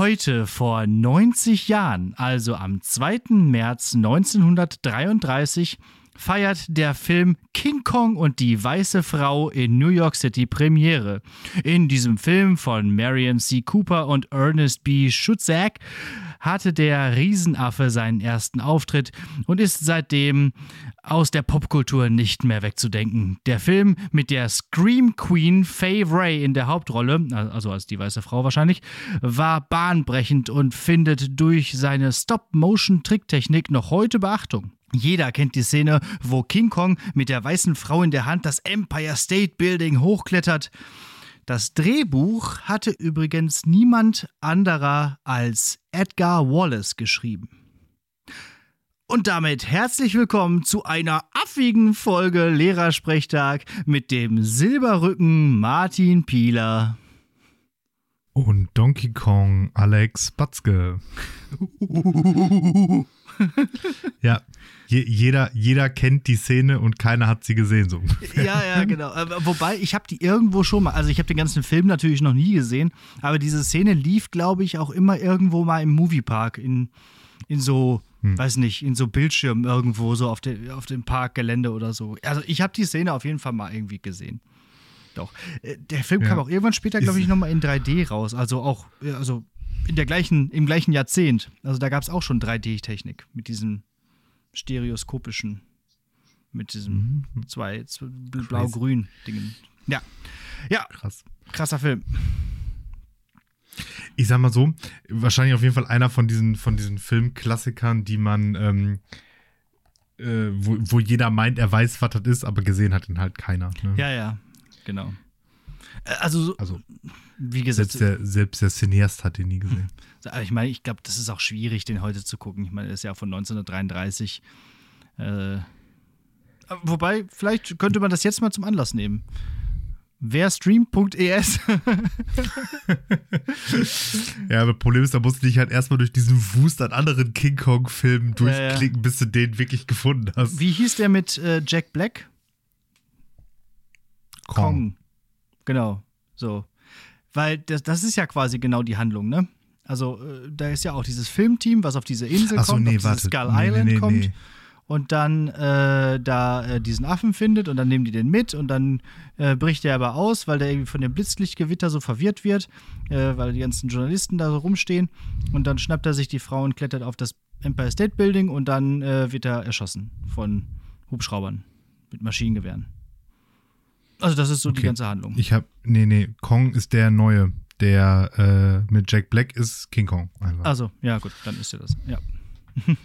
Heute vor 90 Jahren, also am 2. März 1933, feiert der Film King Kong und die weiße Frau in New York City Premiere. In diesem Film von Marion C. Cooper und Ernest B. Schutzak hatte der Riesenaffe seinen ersten Auftritt und ist seitdem aus der Popkultur nicht mehr wegzudenken. Der Film mit der Scream Queen Faye Ray in der Hauptrolle, also als die weiße Frau wahrscheinlich, war bahnbrechend und findet durch seine Stop-Motion-Tricktechnik noch heute Beachtung. Jeder kennt die Szene, wo King Kong mit der weißen Frau in der Hand das Empire State Building hochklettert. Das Drehbuch hatte übrigens niemand anderer als Edgar Wallace geschrieben. Und damit herzlich willkommen zu einer affigen Folge Lehrersprechtag mit dem Silberrücken Martin Pieler. Und Donkey Kong Alex Batzke. ja, je, jeder, jeder kennt die Szene und keiner hat sie gesehen. So. Ja, ja, genau. Wobei, ich habe die irgendwo schon mal, also ich habe den ganzen Film natürlich noch nie gesehen, aber diese Szene lief, glaube ich, auch immer irgendwo mal im Moviepark, in, in so, hm. weiß nicht, in so Bildschirmen irgendwo, so auf, de, auf dem Parkgelände oder so. Also ich habe die Szene auf jeden Fall mal irgendwie gesehen. Doch. Äh, der Film ja. kam auch irgendwann später, glaube ich, nochmal in 3D raus. Also auch, also in der gleichen, im gleichen Jahrzehnt. Also da gab es auch schon 3D-Technik mit diesem stereoskopischen, mit diesem mhm. zwei, zwei blau-grün Dingen. Ja. Ja. Krass. Krasser Film. Ich sag mal so, wahrscheinlich auf jeden Fall einer von diesen, von diesen Filmklassikern, die man, ähm, äh, wo, wo jeder meint, er weiß, was das ist, aber gesehen hat ihn halt keiner. Ne? Ja, ja, genau. Äh, also, also wie gesagt. Selbst der, selbst der Cineast hat den nie gesehen. Ich meine, ich glaube, das ist auch schwierig, den heute zu gucken. Ich meine, er ist ja von 1933. Äh, wobei, vielleicht könnte man das jetzt mal zum Anlass nehmen. Wer stream.es? ja, aber Problem ist, da musst du dich halt erstmal durch diesen Wust an anderen King Kong-Filmen durchklicken, ja, ja. bis du den wirklich gefunden hast. Wie hieß der mit äh, Jack Black? Kong. Kong. Genau. So. Weil das, das ist ja quasi genau die Handlung, ne? Also, äh, da ist ja auch dieses Filmteam, was auf diese Insel so, kommt, nee, auf warte. Skull nee, Island nee, nee, kommt. Und dann äh, da äh, diesen Affen findet und dann nehmen die den mit und dann äh, bricht er aber aus, weil der irgendwie von dem Blitzlichtgewitter so verwirrt wird, äh, weil die ganzen Journalisten da so rumstehen. Und dann schnappt er sich die Frau und klettert auf das Empire State Building und dann äh, wird er erschossen von Hubschraubern mit Maschinengewehren. Also das ist so okay. die ganze Handlung. Ich habe, nee, nee, Kong ist der neue. Der äh, mit Jack Black ist King Kong. Einfach. Also, ja gut, dann ist er das. Ja.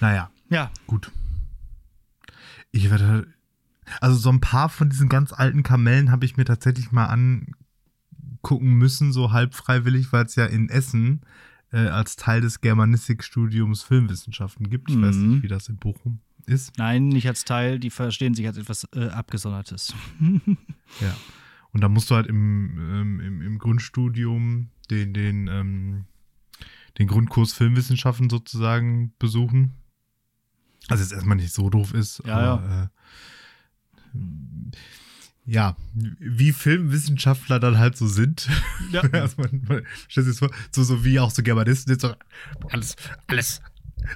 naja. Ja. Gut. Ich werde, also so ein paar von diesen ganz alten Kamellen habe ich mir tatsächlich mal angucken müssen, so halb freiwillig, weil es ja in Essen äh, als Teil des Germanistikstudiums Filmwissenschaften gibt. Ich mhm. weiß nicht, wie das in Bochum ist. Nein, nicht als Teil, die verstehen sich als etwas äh, Abgesondertes. ja. Und da musst du halt im, ähm, im, im, Grundstudium den, den, ähm, den Grundkurs Filmwissenschaften sozusagen besuchen. Also jetzt erstmal nicht so doof ist, ja, aber ja. Äh, ja, wie Filmwissenschaftler dann halt so sind. Ja. man stellt sich vor, so, so wie auch so Germanisten, so alles, alles.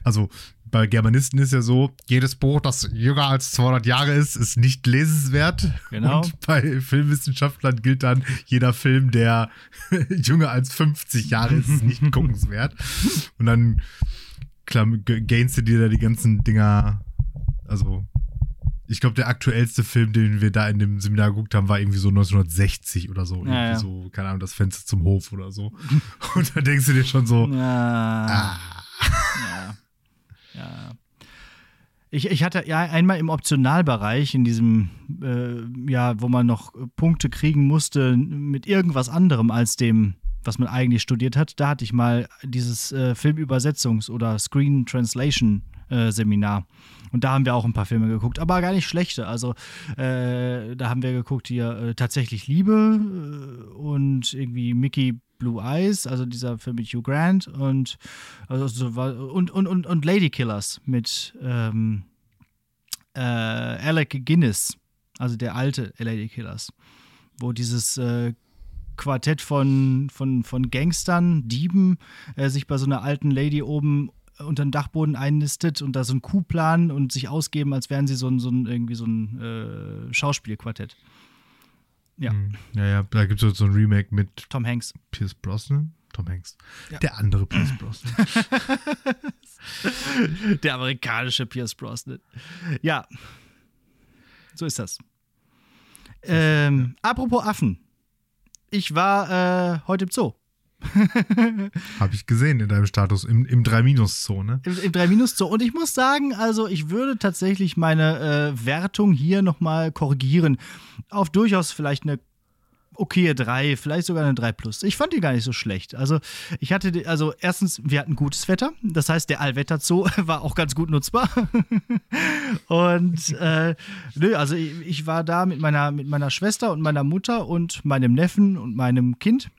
Also bei Germanisten ist ja so, jedes Buch, das jünger als 200 Jahre ist, ist nicht lesenswert. Genau. Und bei Filmwissenschaftlern gilt dann, jeder Film, der jünger als 50 Jahre ist, ist nicht guckenswert. Und dann gainst du dir da die ganzen Dinger, also ich glaube, der aktuellste Film, den wir da in dem Seminar geguckt haben, war irgendwie so 1960 oder so. Ja, ja. so, keine Ahnung, das Fenster zum Hof oder so. Und da denkst du dir schon so, ja. ah. ja. Ja. Ich, ich hatte ja einmal im Optionalbereich, in diesem, äh, ja, wo man noch Punkte kriegen musste mit irgendwas anderem als dem, was man eigentlich studiert hat, da hatte ich mal dieses äh, Filmübersetzungs- oder Screen Translation äh, Seminar. Und da haben wir auch ein paar Filme geguckt, aber gar nicht schlechte. Also äh, da haben wir geguckt hier äh, tatsächlich Liebe äh, und irgendwie Mickey Blue Eyes, also dieser Film mit Hugh Grant und, also, und, und, und, und Lady Killers mit ähm, äh, Alec Guinness, also der alte Lady Killers, wo dieses äh, Quartett von, von, von Gangstern, Dieben, äh, sich bei so einer alten Lady oben unter den Dachboden einnistet und da so einen Coup planen und sich ausgeben, als wären sie so ein, so ein irgendwie so ein äh, Schauspielquartett. Ja. Hm. Ja, ja, da gibt es so ein Remake mit Tom Hanks. Pierce Brosnan. Tom Hanks. Ja. Der andere Pierce Brosnan. Der amerikanische Pierce Brosnan. Ja. So ist das. Ähm, apropos Affen. Ich war äh, heute im Zoo. Habe ich gesehen in deinem Status, im, im 3-Zoo, ne? Im, im 3-Zoo. Und ich muss sagen, also ich würde tatsächlich meine äh, Wertung hier nochmal korrigieren. Auf durchaus vielleicht eine okaye 3, vielleicht sogar eine 3 plus. Ich fand die gar nicht so schlecht. Also, ich hatte, also erstens, wir hatten gutes Wetter. Das heißt, der Allwetterzoo war auch ganz gut nutzbar. und, äh, nö, also ich, ich, war da mit meiner, mit meiner Schwester und meiner Mutter und meinem Neffen und meinem Kind.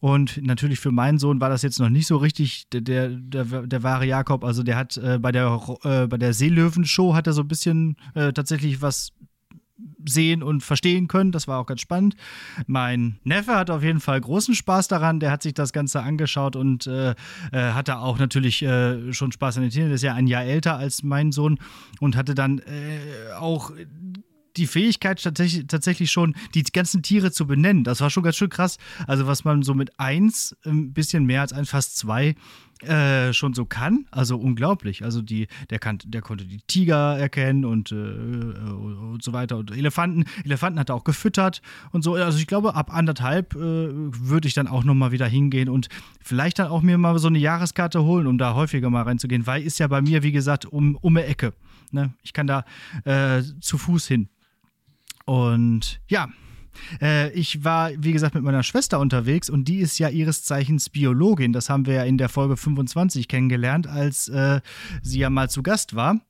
Und natürlich für meinen Sohn war das jetzt noch nicht so richtig der, der, der, der wahre Jakob. Also der hat äh, bei der, äh, bei der Seelöwen-Show hat er so ein bisschen äh, tatsächlich was sehen und verstehen können. Das war auch ganz spannend. Mein Neffe hat auf jeden Fall großen Spaß daran. Der hat sich das Ganze angeschaut und äh, äh, hatte auch natürlich äh, schon Spaß an den Tieren. Der ist ja ein Jahr älter als mein Sohn und hatte dann äh, auch die Fähigkeit tatsächlich, tatsächlich schon, die ganzen Tiere zu benennen. Das war schon ganz schön krass. Also, was man so mit eins, ein ähm, bisschen mehr als ein, fast zwei, äh, schon so kann. Also unglaublich. Also die, der, kann, der konnte die Tiger erkennen und, äh, und so weiter. Und Elefanten, Elefanten hat er auch gefüttert und so. Also ich glaube, ab anderthalb äh, würde ich dann auch nochmal wieder hingehen und vielleicht dann auch mir mal so eine Jahreskarte holen, um da häufiger mal reinzugehen, weil ist ja bei mir, wie gesagt, um, um eine Ecke. Ne? Ich kann da äh, zu Fuß hin. Und ja, äh, ich war, wie gesagt, mit meiner Schwester unterwegs und die ist ja ihres Zeichens Biologin. Das haben wir ja in der Folge 25 kennengelernt, als äh, sie ja mal zu Gast war.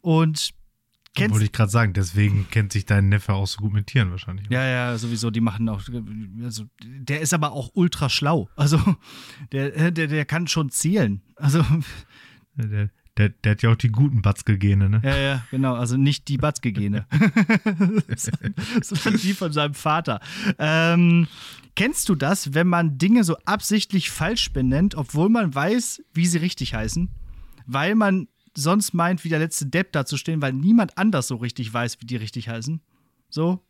Und Kennst Wollte ich gerade sagen, deswegen kennt sich dein Neffe auch so gut mit Tieren wahrscheinlich. Ja, ja, sowieso, die machen auch, also der ist aber auch ultra schlau. Also der, der, der kann schon zählen. Also der, der, der hat ja auch die guten Batzke-Gene, ne? Ja, ja, genau. Also nicht die Batzke-Gene, sondern die von seinem Vater. Ähm, kennst du das, wenn man Dinge so absichtlich falsch benennt, obwohl man weiß, wie sie richtig heißen? Weil man sonst meint, wie der letzte Depp dazustehen, weil niemand anders so richtig weiß, wie die richtig heißen? So?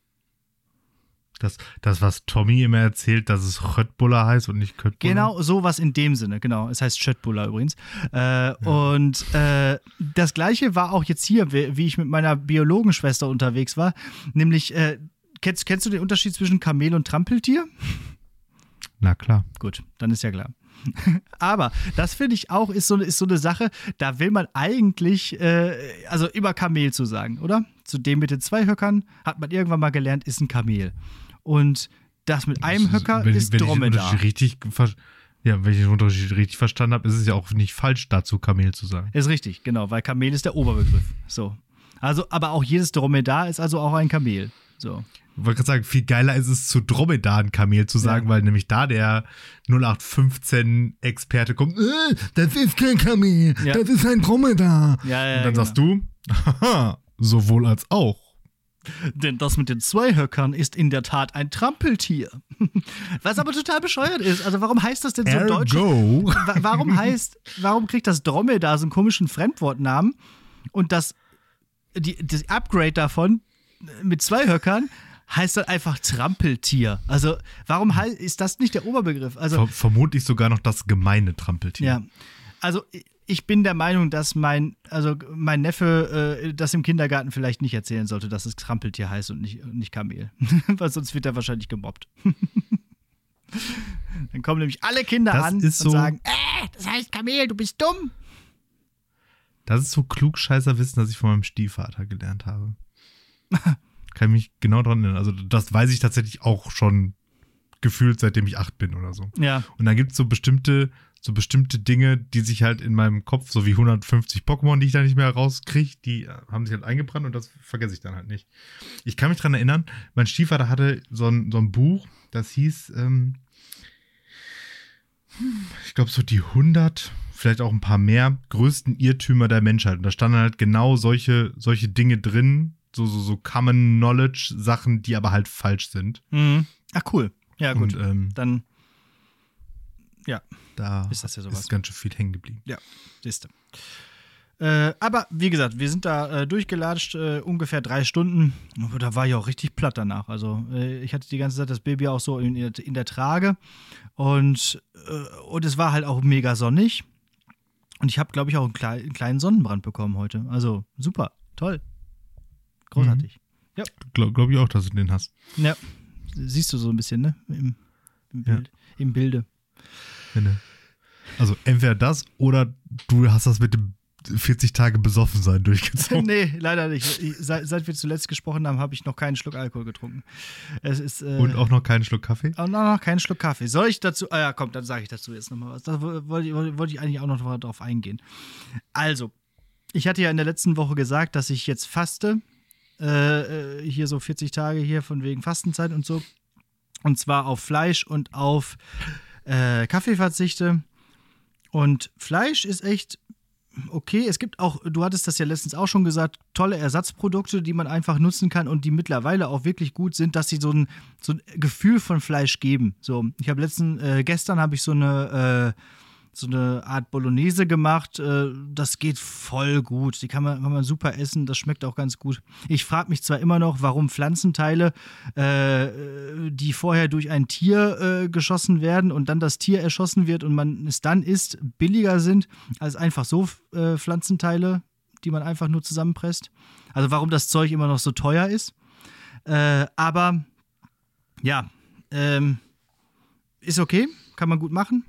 Das, das, was Tommy immer erzählt, dass es Röttbuller heißt und nicht Köttbuller. Genau, sowas in dem Sinne, genau. Es heißt Schöttbuller übrigens. Äh, ja. Und äh, das gleiche war auch jetzt hier, wie ich mit meiner Biologenschwester unterwegs war. Nämlich, äh, kennst, kennst du den Unterschied zwischen Kamel und Trampeltier? Na klar. Gut, dann ist ja klar. Aber das finde ich auch, ist so, ist so eine Sache, da will man eigentlich, äh, also immer Kamel zu sagen, oder? Zu dem mit den zwei Höckern hat man irgendwann mal gelernt, ist ein Kamel. Und das mit einem Höcker wenn, ist wenn Dromedar. Ich richtig ja, wenn ich den Unterschied richtig verstanden habe, ist es ja auch nicht falsch, dazu Kamel zu sagen. Ist richtig, genau, weil Kamel ist der Oberbegriff. So. Also, aber auch jedes Dromedar ist also auch ein Kamel. So. Ich wollte gerade sagen, viel geiler ist es, zu Dromedar ein Kamel zu sagen, ja. weil nämlich da der 0815-Experte kommt, äh, das ist kein Kamel, ja. das ist ein Dromedar. Ja, ja, Und dann genau. sagst du, haha, sowohl als auch. Denn das mit den Zweihöckern ist in der Tat ein Trampeltier. Was aber total bescheuert ist. Also, warum heißt das denn so Ergo. deutsch? Warum heißt, warum kriegt das Dromedar so einen komischen Fremdwortnamen und das, die, das Upgrade davon mit Zweihöckern heißt dann einfach Trampeltier. Also, warum ist das nicht der Oberbegriff? Also, Vermutlich sogar noch das gemeine Trampeltier. Ja. Also, ich bin der Meinung, dass mein, also mein Neffe äh, das im Kindergarten vielleicht nicht erzählen sollte, dass es Trampeltier heißt und nicht, nicht Kamel. Weil sonst wird er wahrscheinlich gemobbt. Dann kommen nämlich alle Kinder das an und so, sagen, äh, das heißt Kamel, du bist dumm. Das ist so klugscheißer Wissen, das ich von meinem Stiefvater gelernt habe. Kann ich mich genau dran erinnern. Also das weiß ich tatsächlich auch schon gefühlt, seitdem ich acht bin oder so. Ja. Und dann gibt es so bestimmte so bestimmte Dinge, die sich halt in meinem Kopf, so wie 150 Pokémon, die ich da nicht mehr rauskriege, die haben sich halt eingebrannt und das vergesse ich dann halt nicht. Ich kann mich dran erinnern, mein Stiefvater hatte so ein, so ein Buch, das hieß, ähm, ich glaube, so die 100, vielleicht auch ein paar mehr, größten Irrtümer der Menschheit. Und da standen halt genau solche, solche Dinge drin, so, so, so Common Knowledge Sachen, die aber halt falsch sind. Mhm. Ach, cool. Ja, gut. Und ähm, Dann, ja, da Ist das ja sowas. ist ganz schön viel hängen geblieben. ja, siehste. Äh, aber wie gesagt, wir sind da äh, durchgelatscht, äh, ungefähr drei Stunden. Da war ich auch richtig platt danach. Also äh, ich hatte die ganze Zeit das Baby auch so in, in der Trage und, äh, und es war halt auch mega sonnig. Und ich habe, glaube ich, auch einen, klei einen kleinen Sonnenbrand bekommen heute. Also super, toll. Großartig. Glaube glaub ich auch, dass du den hast. Ja, siehst du so ein bisschen, ne? Im, im, Ja. Bild, im Bilde. Du- Also entweder das oder du hast das mit dem 40 Tage besoffen sein durchgezogen. nee, leider nicht. Ich, seit, seit wir zuletzt gesprochen haben, habe ich noch keinen Schluck Alkohol getrunken. Es ist. Äh, Und auch noch keinen Schluck Kaffee. auch noch noch keinen Schluck Kaffee. Soll ich dazu. Ah ja, komm, dann sage ich dazu jetzt nochmal was. Da wo- wollte ich, wollte ich eigentlich auch noch drauf eingehen. Also, ich hatte ja in der letzten Woche gesagt, dass ich jetzt faste. Äh, äh, hier so 40 Tage hier von wegen Fastenzeit und so. Und zwar auf Fleisch und auf äh, Kaffee verzichte. Und Fleisch ist echt okay. Es gibt auch, du hattest das ja letztens auch schon gesagt, tolle Ersatzprodukte, die man einfach nutzen kann und die mittlerweile auch wirklich gut sind, dass sie so ein, so ein Gefühl von Fleisch geben. So, ich habe letzten, äh, gestern habe ich so eine, äh, so eine Art Bolognese gemacht. Äh, das geht voll gut. Die kann man, kann man super essen. Das schmeckt auch ganz gut. Ich frage mich zwar immer noch, warum Pflanzenteile, äh, die vorher durch ein Tier äh, geschossen werden und dann das Tier erschossen wird und man es dann isst, billiger sind als einfach so äh, Pflanzenteile, die man einfach nur zusammenpresst. Also warum das Zeug immer noch so teuer ist. Äh, aber ja, ähm, ist okay, kann man gut machen.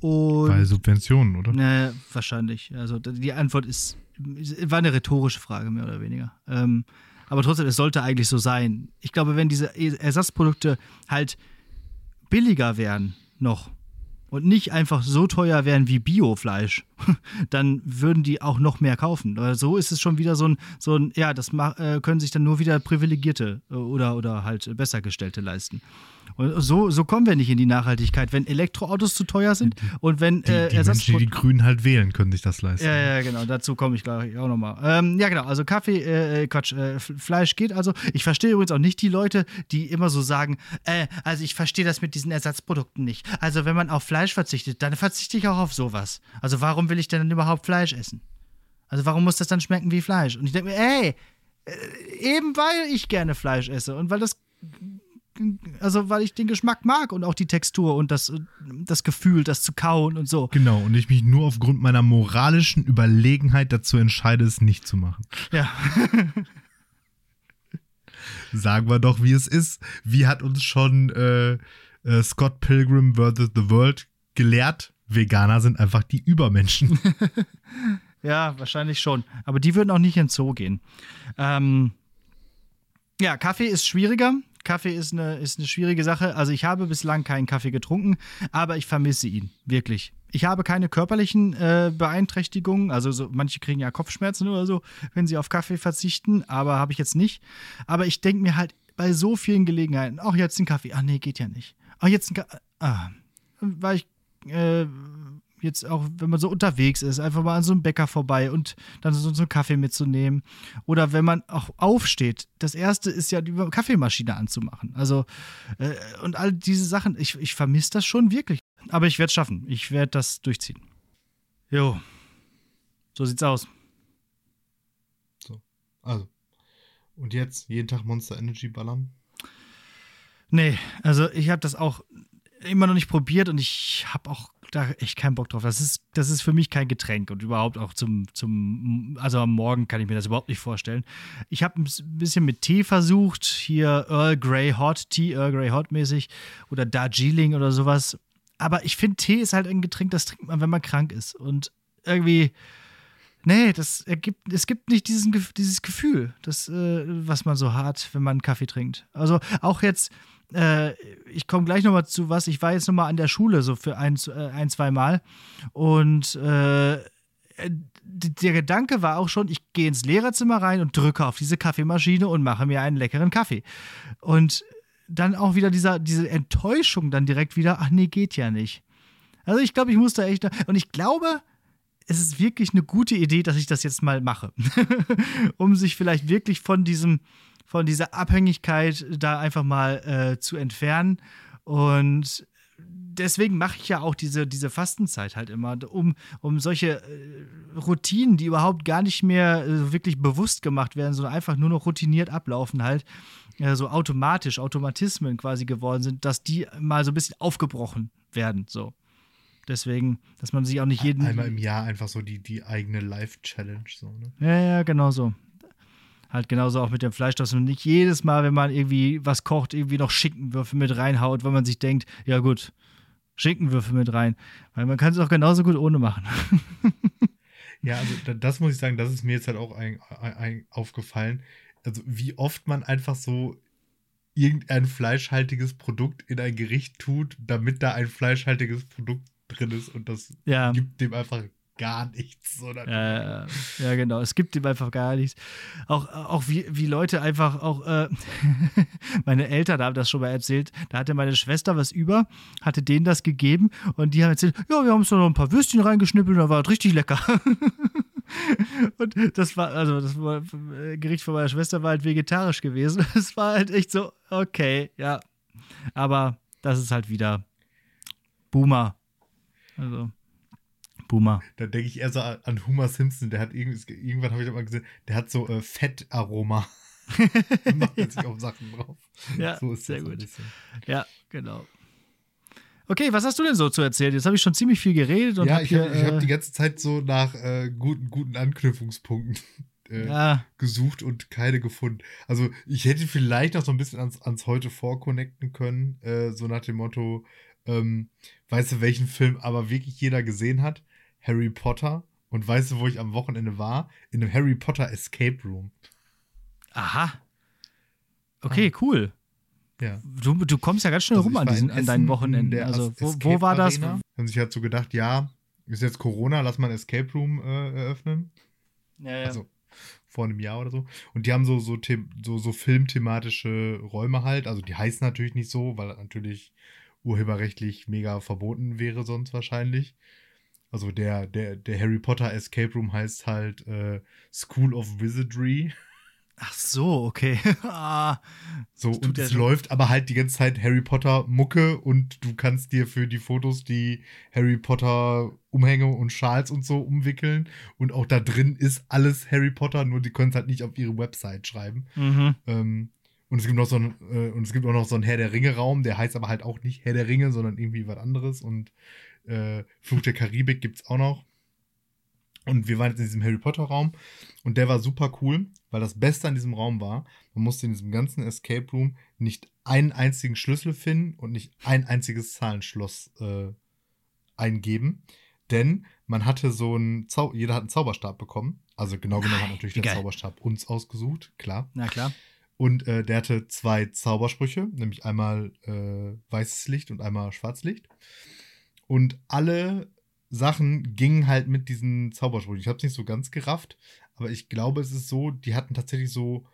Und Bei Subventionen, oder? naja, wahrscheinlich. Also die Antwort ist, war eine rhetorische Frage, mehr oder weniger. Ähm, aber trotzdem, es sollte eigentlich so sein. Ich glaube, wenn diese E- Ersatzprodukte halt billiger wären noch und nicht einfach so teuer wären wie Biofleisch, dann würden die auch noch mehr kaufen. Aber so ist es schon wieder so ein, so ein ja, das äh, können sich dann nur wieder Privilegierte äh, oder, oder halt Bessergestellte leisten. Und so, so kommen wir nicht in die Nachhaltigkeit, wenn Elektroautos zu teuer sind und wenn Die, äh, die Menschen, die die Grünen halt wählen, können sich das leisten. ja, ja, genau. Dazu komme ich gleich auch nochmal. Ähm, ja, genau. Also Kaffee, äh, Quatsch, äh, Fleisch geht also. Ich verstehe übrigens auch nicht die Leute, die immer so sagen, äh, also ich verstehe das mit diesen Ersatzprodukten nicht. Also wenn man auf Fleisch verzichtet, dann verzichte ich auch auf sowas. Also warum will ich denn dann überhaupt Fleisch essen? Also warum muss das dann schmecken wie Fleisch? Und ich denke mir, ey, äh, eben weil ich gerne Fleisch esse und weil das also weil ich den Geschmack mag und auch die Textur und das, das Gefühl, das zu kauen und so. Genau, und ich mich nur aufgrund meiner moralischen Überlegenheit dazu entscheide, es nicht zu machen. Ja. Sagen wir doch, wie es ist. Wie hat uns schon äh, äh, Scott Pilgrim vs. The World gelehrt? Veganer sind einfach die Übermenschen. Ja, wahrscheinlich schon. Aber die würden auch nicht ins Zoo gehen. Ähm, ja, Kaffee ist schwieriger. Kaffee ist eine, ist eine schwierige Sache. Also ich habe bislang keinen Kaffee getrunken, aber ich vermisse ihn. Wirklich. Ich habe keine körperlichen äh, Beeinträchtigungen. Also so, manche kriegen ja Kopfschmerzen oder so, wenn sie auf Kaffee verzichten, aber habe ich jetzt nicht. Aber ich denke mir halt bei so vielen Gelegenheiten, ach, jetzt ein Kaffee. Ach nee, geht ja nicht. Ach, jetzt ein Kaffee. Ah, weil ich äh, jetzt auch, wenn man so unterwegs ist, einfach mal an so einem Bäcker vorbei und dann so, so einen Kaffee mitzunehmen. Oder wenn man auch aufsteht. Das erste ist ja die Kaffeemaschine anzumachen. Also, äh, und all diese Sachen, ich, ich vermisse das schon wirklich. Aber ich werde es schaffen. Ich werde das durchziehen. Jo. So sieht's aus. Also. Und jetzt jeden Tag Monster Energy ballern? Nee, also ich habe das auch immer noch nicht probiert und ich habe auch da echt keinen Bock drauf. Das ist, das ist für mich kein Getränk und überhaupt auch zum, zum, also am Morgen kann ich mir das überhaupt nicht vorstellen. Ich habe ein bisschen mit Tee versucht, hier Earl Grey Hot Tea, Earl Grey Hot mäßig oder Darjeeling oder sowas. Aber ich finde, Tee ist halt ein Getränk, das trinkt man, wenn man krank ist. Und irgendwie, nee, das ergibt, es gibt nicht diesen, dieses Gefühl, das, äh, was man so hat, wenn man Kaffee trinkt. Also auch jetzt, äh, ich komme gleich nochmal zu was, ich war jetzt nochmal an der Schule so für ein, äh, ein zwei Mal und äh, d- der Gedanke war auch schon, ich gehe ins Lehrerzimmer rein und drücke auf diese Kaffeemaschine und mache mir einen leckeren Kaffee. Und dann auch wieder dieser, diese Enttäuschung dann direkt wieder, ach nee, geht ja nicht. Also ich glaube, ich muss da echt, und ich glaube, es ist wirklich eine gute Idee, dass ich das jetzt mal mache. um sich vielleicht wirklich von diesem, von dieser Abhängigkeit da einfach mal äh, zu entfernen Und deswegen mache ich ja auch diese, diese Fastenzeit halt immer, um, um solche äh, Routinen, die überhaupt gar nicht mehr äh, wirklich bewusst gemacht werden, sondern einfach nur noch routiniert ablaufen, halt äh, so automatisch, Automatismen quasi geworden sind, dass die mal so ein bisschen aufgebrochen werden. So. Deswegen, dass man sich auch nicht jeden. Einmal im Jahr einfach so die, die eigene Life-Challenge. So, ne? Ja, ja, genau so. Halt genauso auch mit dem Fleisch, dass man nicht jedes Mal, wenn man irgendwie was kocht, irgendwie noch Schinkenwürfel mit reinhaut, weil man sich denkt, ja gut, Schinkenwürfel mit rein. Weil man kann es auch genauso gut ohne machen. ja, also das muss ich sagen, das ist mir jetzt halt auch ein, ein, ein aufgefallen. Also wie oft man einfach so irgendein fleischhaltiges Produkt in ein Gericht tut, damit da ein fleischhaltiges Produkt drin ist und das ja. gibt dem einfach gar nichts. Oder? Ja, ja, genau. Es gibt ihm einfach gar nichts. Auch, auch wie, wie Leute einfach auch, äh, meine Eltern haben das schon mal erzählt, da hatte meine Schwester was über, hatte denen das gegeben und die haben erzählt, ja, wir haben uns da noch ein paar Würstchen reingeschnippelt und da war richtig lecker. und das war, also das war, äh, Gericht von meiner Schwester war halt vegetarisch gewesen. Es war halt echt so, okay, ja. Aber das ist halt wieder Boomer. Also. Boomer. Da denke ich eher so an Homer Simpson, der hat irgendwann habe ich mal gesehen, der hat so äh, Fettaroma. macht sich auf Sachen drauf. Ja, so ist sehr gut. Ja, genau. Okay, was hast du denn so zu erzählen? Jetzt habe ich schon ziemlich viel geredet. Und ja, hab ich habe hab äh, die ganze Zeit so nach äh, guten, guten Anknüpfungspunkten äh, ja. gesucht und keine gefunden. Also ich hätte vielleicht noch so ein bisschen ans, ans Heute vorconnecten können, äh, so nach dem Motto, ähm, weißt du, welchen Film aber wirklich jeder gesehen hat? Harry Potter. Und weißt du, wo ich am Wochenende war? In einem Harry Potter Escape Room. Aha. Okay, ah. cool. Ja. Du, du kommst ja ganz schnell also rum an, diesen, an deinen Wochenenden. Also, wo, wo, war das? Arena. Haben sich halt so gedacht, ja, ist jetzt Corona, lass mal ein Escape Room äh, eröffnen. Ja, ja. Also vor einem Jahr oder so. Und die haben so, so, so, so filmthematische Räume halt. Also die heißen natürlich nicht so, weil das natürlich urheberrechtlich mega verboten wäre sonst wahrscheinlich. Also der, der, der Harry Potter Escape Room heißt halt äh, School of Wizardry. Ach so, okay. ah, so, und es läuft aber halt die ganze Zeit Harry Potter Mucke und du kannst dir für die Fotos die Harry Potter Umhänge und Schals und so umwickeln. Und auch da drin ist alles Harry Potter, nur die können es halt nicht auf ihre Website schreiben. Mhm. Ähm, und es gibt noch so ein, äh, und es gibt auch noch so einen Herr der Ringe-Raum, der heißt aber halt auch nicht Herr der Ringe, sondern irgendwie was anderes. Und äh, Fluch der Karibik gibt es auch noch. Und wir waren jetzt in diesem Harry Potter-Raum und der war super cool, weil das Beste an diesem Raum war, man musste in diesem ganzen Escape Room nicht einen einzigen Schlüssel finden und nicht ein einziges Zahlenschloss äh, eingeben. Denn man hatte so einen Zau jeder hat einen Zauberstab bekommen. Also genau genommen hat natürlich der Geil. Zauberstab uns ausgesucht, klar. Na klar. Und äh, der hatte zwei Zaubersprüche, nämlich einmal äh, weißes Licht und einmal Schwarzlicht. Und alle Sachen gingen halt mit diesen Zaubersprüchen. Ich habe es nicht so ganz gerafft, aber ich glaube, es ist so, die hatten tatsächlich so,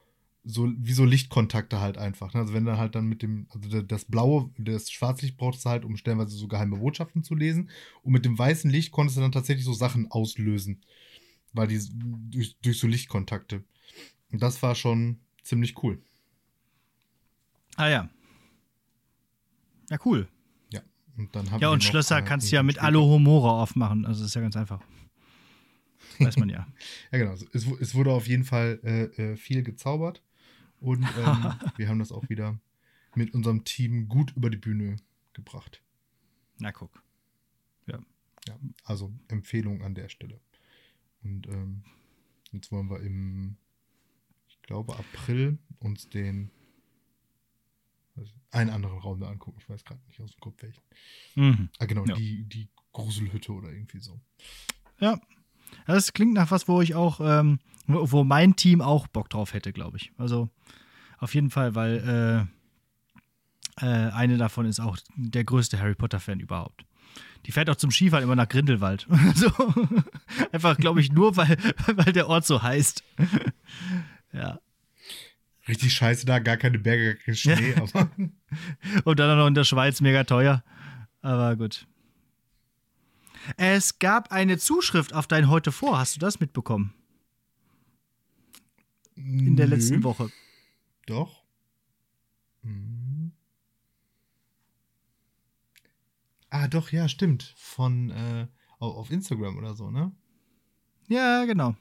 so wie so Lichtkontakte halt einfach. Ne? Also wenn dann halt dann mit dem, also das blaue, das Schwarzlicht brauchtest du halt, um stellenweise so geheime Botschaften zu lesen. Und mit dem weißen Licht konntest du dann tatsächlich so Sachen auslösen. Weil die durch, durch so Lichtkontakte. Und das war schon ziemlich cool. Ah ja. Ja, cool. Und dann ja, und Schlösser kannst du ja mit Alohomora aufmachen. Also ist ja ganz einfach. Weiß man ja. ja, genau. Es, es, wurde auf jeden Fall äh, äh viel gezaubert. Und ähm, wir haben das auch wieder mit unserem Team gut über die Bühne gebracht. Na, guck. Ja. Ja, also Empfehlung an der Stelle. Und ähm, jetzt wollen wir im, ich glaube, April uns den einen anderen Raum da angucken. Ich weiß gerade nicht aus dem Kopf welchen. Mhm. Ah, genau, ja. die, die Gruselhütte oder irgendwie so. Ja. Das klingt nach was, wo ich auch, ähm, wo mein Team auch Bock drauf hätte, glaube ich. Also auf jeden Fall, weil äh, äh, eine davon ist auch der größte Harry Potter-Fan überhaupt. Die fährt auch zum Skifahren immer nach Grindelwald. so. Einfach, glaube ich, nur, weil, weil der Ort so heißt. ja. Richtig scheiße da, gar keine Berge, gar kein Schnee. Ja. Und dann noch in der Schweiz mega teuer. Aber gut. Es gab eine Zuschrift auf dein Heute vor. Hast du das mitbekommen? In der Nö. letzten Woche. Doch. Mhm. Ah, doch, ja, stimmt. Von äh, auf Instagram oder so, ne? Ja, genau.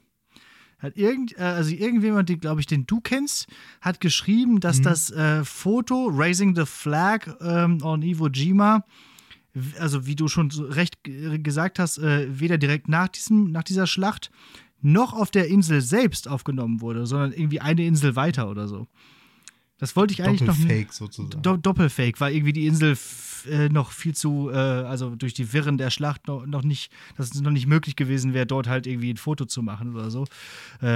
Hat irgend, äh, also irgendjemand, den, glaube ich, den du kennst, hat geschrieben, dass Mhm. das äh, Foto Raising the Flag ähm, on Iwo Jima, also wie du schon recht g- gesagt hast, äh, weder direkt nach, diesem, nach dieser Schlacht noch auf der Insel selbst aufgenommen wurde, sondern irgendwie eine Insel weiter oder so. Das wollte ich eigentlich noch. Doppelfake sozusagen. Do Doppelfake, weil irgendwie die Insel äh, noch viel zu, äh, also durch die Wirren der Schlacht noch, noch nicht, dass es noch nicht möglich gewesen wäre, dort halt irgendwie ein Foto zu machen oder so äh,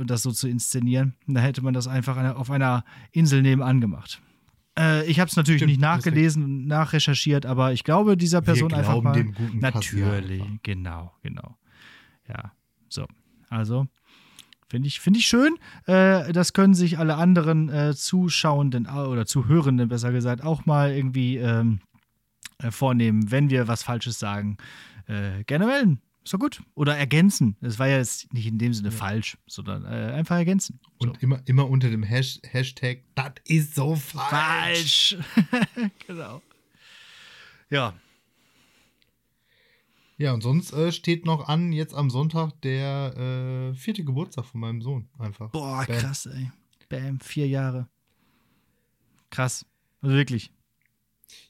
und das so zu inszenieren. Da hätte man das einfach an- auf einer Insel nebenan gemacht. Äh, ich habe es natürlich Stimmt, nicht nachgelesen und nachrecherchiert, aber ich glaube dieser Person einfach glauben mal. dem guten natürlich, einfach. genau, genau. Ja, so. Also, Finde ich, find ich schön. Äh, das können sich alle anderen äh, Zuschauenden au- oder Zuhörenden, besser gesagt, auch mal irgendwie ähm, äh, vornehmen, wenn wir was Falsches sagen. Äh, gerne melden. Ist doch gut. Oder ergänzen. Das war ja jetzt nicht in dem Sinne falsch, sondern äh, einfach ergänzen. So. Und immer, immer unter dem Hash Hashtag, das ist so falsch. falsch. genau. Ja. Ja, und sonst äh, steht noch an, jetzt am Sonntag der äh, vierte Geburtstag von meinem Sohn. Einfach. Boah, Bam. krass, ey. Bam, vier Jahre. Krass. Also wirklich.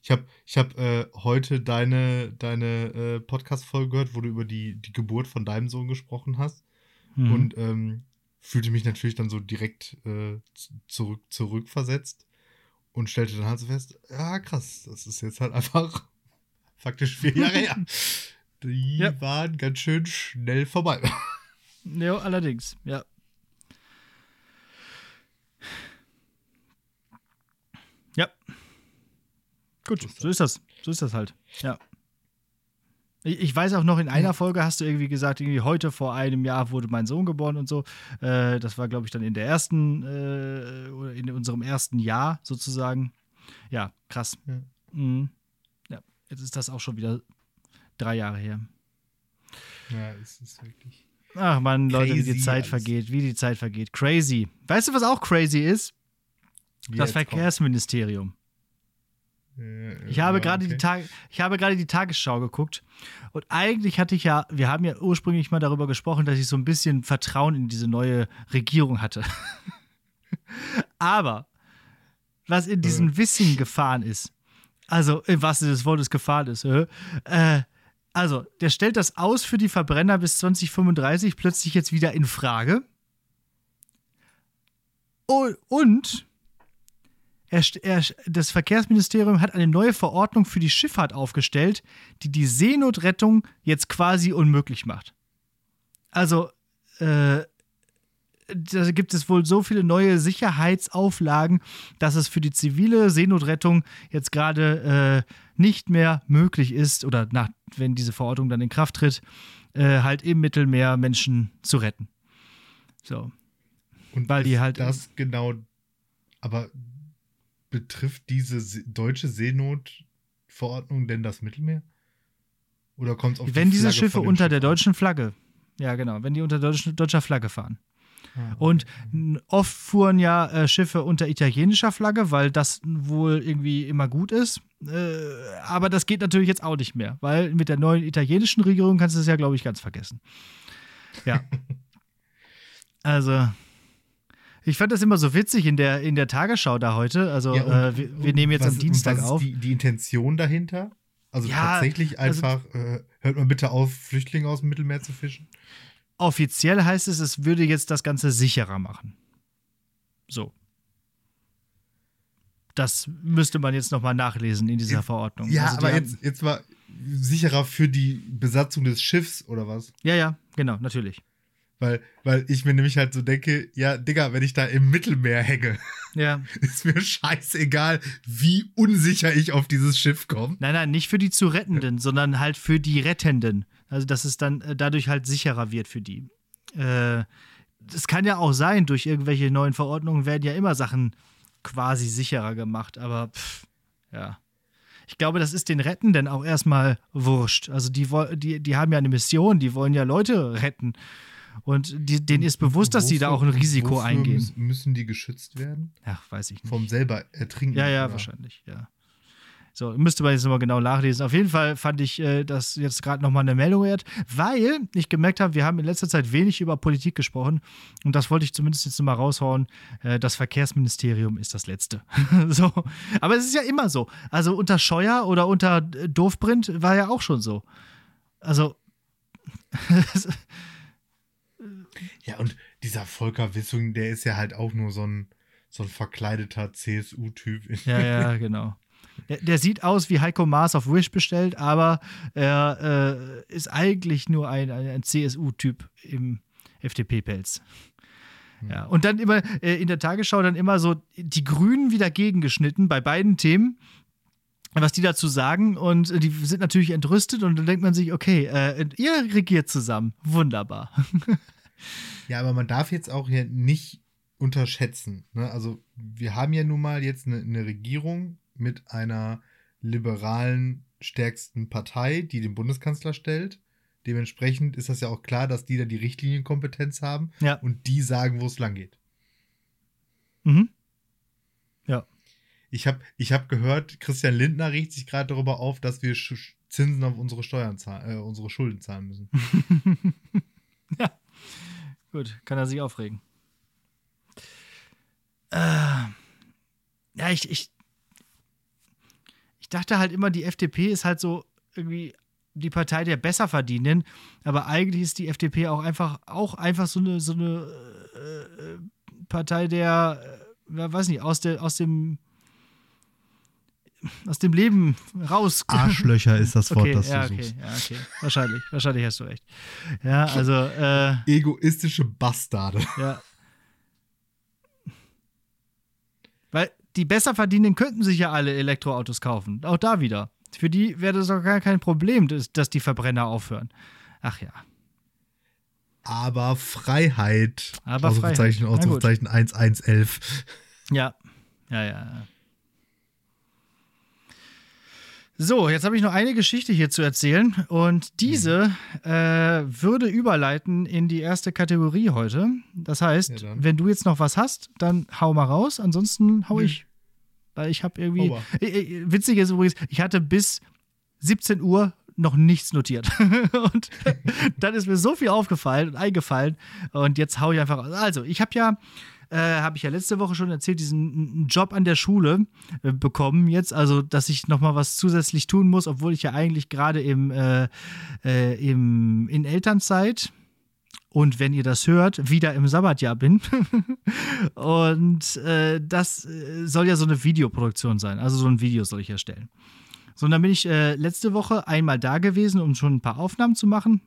Ich habe ich hab, äh, heute deine, deine äh, Podcast-Folge gehört, wo du über die, die Geburt von deinem Sohn gesprochen hast. Mhm. Und ähm, fühlte mich natürlich dann so direkt äh, zurück, zurückversetzt und stellte dann halt so fest, ja krass, das ist jetzt halt einfach faktisch vier Jahre her. Die Ja. waren ganz schön schnell vorbei. Ja, allerdings, ja. Ja. Gut, so ist das. So ist das halt. Ja. Ich, weiß auch noch, in einer Folge hast du irgendwie gesagt, irgendwie heute vor einem Jahr wurde mein Sohn geboren und so. Äh, das war, glaube ich, dann in der ersten, äh, oder in unserem ersten Jahr sozusagen. Ja, krass. Ja. Mhm. Ja, jetzt ist das auch schon wieder drei Jahre her. Ja, es ist wirklich. Ach man, Leute, wie die Zeit alles. vergeht, wie die Zeit vergeht. Crazy. Weißt du, was auch crazy ist? Wie das. Verkehrsministerium. Äh, Ich habe gerade okay. die Tag ich habe gerade die Tagesschau geguckt und eigentlich hatte ich ja, wir haben ja ursprünglich mal darüber gesprochen, dass ich so ein bisschen Vertrauen in diese neue Regierung hatte. Aber was in diesen Wissen gefahren ist, also im wahrsten Sinne des Wortes gefahren ist, äh, äh, also der stellt das aus für die Verbrenner bis 2035 plötzlich jetzt wieder in Frage. Und, er, er, das Verkehrsministerium hat eine neue Verordnung für die Schifffahrt aufgestellt, die die Seenotrettung jetzt quasi unmöglich macht. Also, äh, da gibt es wohl so viele neue Sicherheitsauflagen, dass es für die zivile Seenotrettung jetzt gerade äh, nicht mehr möglich ist, oder nach, wenn diese Verordnung dann in Kraft tritt, äh, halt im Mittelmeer Menschen zu retten. So. Und weil die halt- Das genau. Aber betrifft diese Se deutsche Seenotverordnung denn das Mittelmeer? Oder kommt es auf die Wenn diese Flagge Schiffe unter Schiff der deutschen Flagge, ja genau, wenn die unter deutsch, deutscher Flagge fahren. Ah, Und oft fuhren ja äh, Schiffe unter italienischer Flagge, weil das wohl irgendwie immer gut ist. Äh, aber das geht natürlich jetzt auch nicht mehr, weil mit der neuen italienischen Regierung kannst du es ja, glaube ich, ganz vergessen. Ja. also. Ich fand das immer so witzig in der, in der Tagesschau da heute. Also, Ja, und- äh, wir, wir nehmen jetzt was- am Dienstag was ist auf. Die, die Intention dahinter? Also Ja, tatsächlich also- einfach, äh, hört mal bitte auf, Flüchtlinge aus dem Mittelmeer zu fischen? Offiziell heißt es, es würde jetzt das Ganze sicherer machen. So. Das müsste man jetzt nochmal nachlesen in dieser Verordnung. Ja, Also die aber jetzt, jetzt mal sicherer für die Besatzung des Schiffs oder was? Ja, ja, genau, natürlich. Weil, weil ich mir nämlich halt so denke, ja, Digga, wenn ich da im Mittelmeer hänge, Ja. ist mir scheißegal, wie unsicher ich auf dieses Schiff komme. Nein, nein, nicht für die zu Rettenden, sondern halt für die Rettenden. Also, dass es dann äh, dadurch halt sicherer wird für die. Äh, das kann ja auch sein, durch irgendwelche neuen Verordnungen werden ja immer Sachen quasi sicherer gemacht, aber pff, ja. Ich glaube, das ist den Rettenden auch erstmal wurscht. Also, die, die, die haben ja eine Mission, die wollen ja Leute retten. Und die, denen ist bewusst, dass sie da auch ein Wofür- Risiko wofür eingehen. müssen- Müssen die geschützt werden? Ach, weiß ich nicht. Vom selber ertrinken? Ja, ja, oder? wahrscheinlich, ja. So, müsste man jetzt nochmal genau nachlesen. Auf jeden Fall fand ich äh, das jetzt gerade nochmal eine Meldung wert, weil ich gemerkt habe, wir haben in letzter Zeit wenig über Politik gesprochen und das wollte ich zumindest jetzt nochmal raushauen. Äh, das Verkehrsministerium ist das Letzte. so. Aber es ist ja immer so. Also unter Scheuer oder unter äh, Doofprint war ja auch schon so. Also. ja, und dieser Volker Wissung, der ist ja halt auch nur so ein, so ein verkleideter CSU-Typ. Ja, ja, genau. Der, der, sieht aus wie Heiko Maas auf Wish bestellt, aber er äh, ist eigentlich nur ein, ein CSU-Typ im FDP-Pelz. Hm. Ja, und dann immer äh, in der Tagesschau dann immer so die Grünen wieder gegengeschnitten bei beiden Themen, was die dazu sagen. Und die sind natürlich entrüstet und dann denkt man sich, okay, äh, ihr regiert zusammen. Wunderbar. ja, aber man darf jetzt auch hier nicht unterschätzen. Ne? Also, wir haben ja nun mal jetzt eine, eine Regierung mit einer liberalen stärksten Partei, die den Bundeskanzler stellt. Dementsprechend ist das ja auch klar, dass die da die Richtlinienkompetenz haben ja. und die sagen, wo es lang geht. Mhm. Ja. Ich habe ich hab gehört, Christian Lindner riecht sich gerade darüber auf, dass wir Zinsen auf unsere Steuern zahlen, äh, unsere Schulden zahlen müssen. ja. Gut, kann er sich aufregen. Äh, ja, ich, ich, dachte halt immer, die FDP ist halt so irgendwie die Partei der Besserverdienenden, aber eigentlich ist die FDP auch einfach, auch einfach so eine, so eine äh, Partei der, äh, weiß nicht, aus, der, aus dem aus dem Leben raus. Arschlöcher ist das Wort, okay, das ja, du okay, suchst. Ja, okay. Wahrscheinlich, wahrscheinlich hast du recht. Ja, also. Äh, Egoistische Bastarde. Ja. Die Besserverdienenden könnten sich ja alle Elektroautos kaufen. Auch da wieder. Für die wäre das doch gar kein Problem, dass, dass die Verbrenner aufhören. Ach ja. Aber Freiheit. Aber Ausrufezeichen, Freiheit. Ausrufezeichen 1111. Ja. Ja, ja. So, jetzt habe ich noch eine Geschichte hier zu erzählen und diese äh, würde überleiten in die erste Kategorie heute. Das heißt, Ja, wenn du jetzt noch was hast, dann hau mal raus. Ansonsten hau Nö. ich, weil ich habe irgendwie. Äh, witzig ist übrigens, ich hatte bis 17 Uhr noch nichts notiert und dann ist mir so viel aufgefallen und eingefallen und jetzt hau ich einfach raus. Also, ich habe ja äh, habe ich ja letzte Woche schon erzählt, diesen Job an der Schule äh, bekommen jetzt, also dass ich noch mal was zusätzlich tun muss, obwohl ich ja eigentlich gerade im, äh, äh, im in Elternzeit und wenn ihr das hört, wieder im Sabbatjahr bin. und äh, das äh, soll ja so eine Videoproduktion sein, also so ein Video soll ich erstellen. So, und dann bin ich äh, letzte Woche einmal da gewesen, um schon ein paar Aufnahmen zu machen.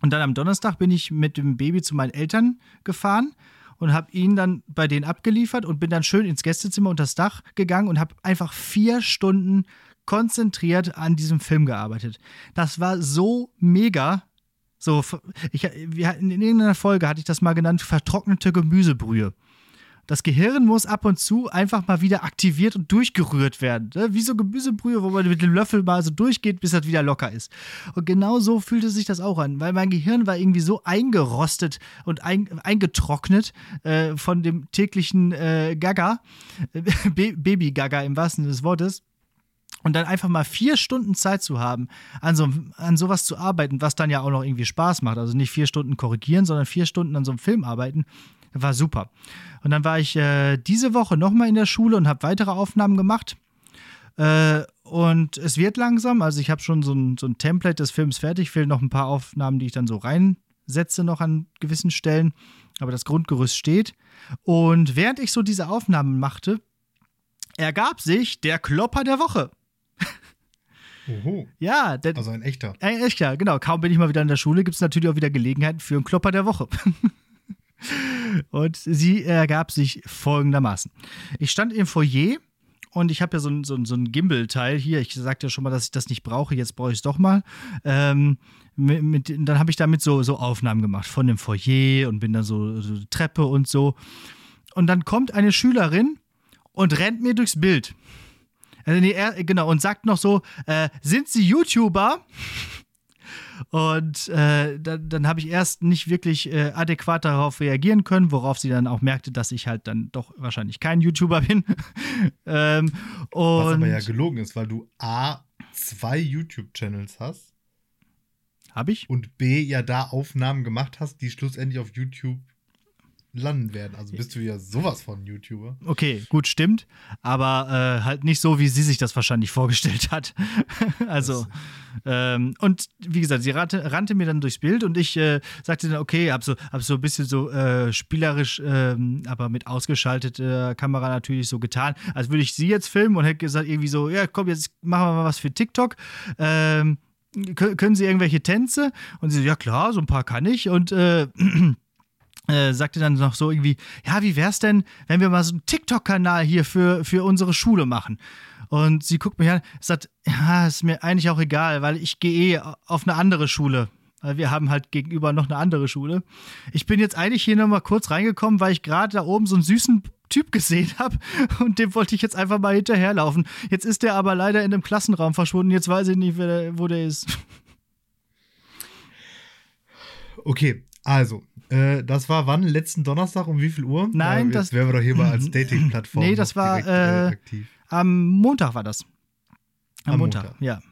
Und dann am Donnerstag bin ich mit dem Baby zu meinen Eltern gefahren und habe ihn dann bei denen abgeliefert und bin dann schön ins Gästezimmer unter das Dach gegangen und habe einfach vier Stunden konzentriert an diesem Film gearbeitet. Das war so mega. So, ich, wir, hatten- in irgendeiner Folge hatte ich das mal genannt, vertrocknete Gemüsebrühe. Das Gehirn muss ab und zu einfach mal wieder aktiviert und durchgerührt werden. Ne? Wie so Gemüsebrühe, wo man mit dem Löffel mal so durchgeht, bis das wieder locker ist. Und genau so fühlte sich das auch an, weil mein Gehirn war irgendwie so eingerostet und ein, eingetrocknet äh, von dem täglichen äh, Gaga, äh, Baby-Gaga im wahrsten Sinne des Wortes. Und dann einfach mal vier Stunden Zeit zu haben, an, so, an sowas zu arbeiten, was dann ja auch noch irgendwie Spaß macht. Also nicht vier Stunden korrigieren, sondern vier Stunden an so einem Film arbeiten, war super. Und dann war ich äh, diese Woche nochmal in der Schule und habe weitere Aufnahmen gemacht. Äh, und es wird langsam, also ich habe schon so ein, so ein Template des Films fertig, fehlen noch ein paar Aufnahmen, die ich dann so reinsetze noch an gewissen Stellen. Aber das Grundgerüst steht. Und während ich so diese Aufnahmen machte, ergab sich der Klopper der Woche. Oho. Ja, der, Also ein echter. ein echter, genau. Kaum bin ich mal wieder in der Schule, gibt es natürlich auch wieder Gelegenheiten für einen Klopper der Woche. und sie ergab sich folgendermaßen. Ich stand im Foyer und ich habe ja so ein, so ein, so ein Gimbal-Teil hier. Ich sagte ja schon mal, dass ich das nicht brauche, jetzt brauche ich es doch mal. Ähm, mit, mit, dann habe ich damit so, so Aufnahmen gemacht von dem Foyer und bin dann so, so Treppe und so. Und dann kommt eine Schülerin und rennt mir durchs Bild. Äh, nee, er, genau, und sagt noch so, äh, sind Sie YouTuber? Und äh, dann, dann habe ich erst nicht wirklich äh, adäquat darauf reagieren können, worauf sie dann auch merkte, dass ich halt dann doch wahrscheinlich kein YouTuber bin. ähm, Was aber ja gelogen ist, weil du A, zwei YouTube-Channels hast. Habe ich? Und B, ja da Aufnahmen gemacht hast, die schlussendlich auf YouTube landen werden. Also bist du ja sowas von YouTuber. Okay, gut, stimmt. Aber äh, halt nicht so, wie sie sich das wahrscheinlich vorgestellt hat. also, ähm, und wie gesagt, sie rannte, rannte, mir dann durchs Bild und ich äh, sagte dann, okay, hab so, hab so ein bisschen so äh, spielerisch, ähm, aber mit ausgeschalteter Kamera natürlich so getan, als würde ich sie jetzt filmen und hätte gesagt, irgendwie so, ja, komm, jetzt machen wir mal was für TikTok. Ähm, können Sie irgendwelche Tänze? Und sie so, ja klar, so ein paar kann ich. Und äh, äh, sagte dann noch so irgendwie, ja, wie wär's denn, wenn wir mal so einen TikTok-Kanal hier für, für unsere Schule machen? Und sie guckt mich an, sagt, ja, ist mir eigentlich auch egal, weil ich gehe eh auf eine andere Schule. Wir haben halt gegenüber noch eine andere Schule. Ich bin jetzt eigentlich hier nochmal kurz reingekommen, weil ich gerade da oben so einen süßen Typ gesehen habe und dem wollte ich jetzt einfach mal hinterherlaufen. Jetzt ist der aber leider in dem Klassenraum verschwunden. Jetzt weiß ich nicht, wo der ist. Okay, also, äh, das war wann? Letzten Donnerstag um wie viel Uhr? Nein, ja, das wären wir doch hier mal als Dating-Plattform. Nee, das war direkt, äh, äh am Montag war das. Am, am Montag, Montag, ja.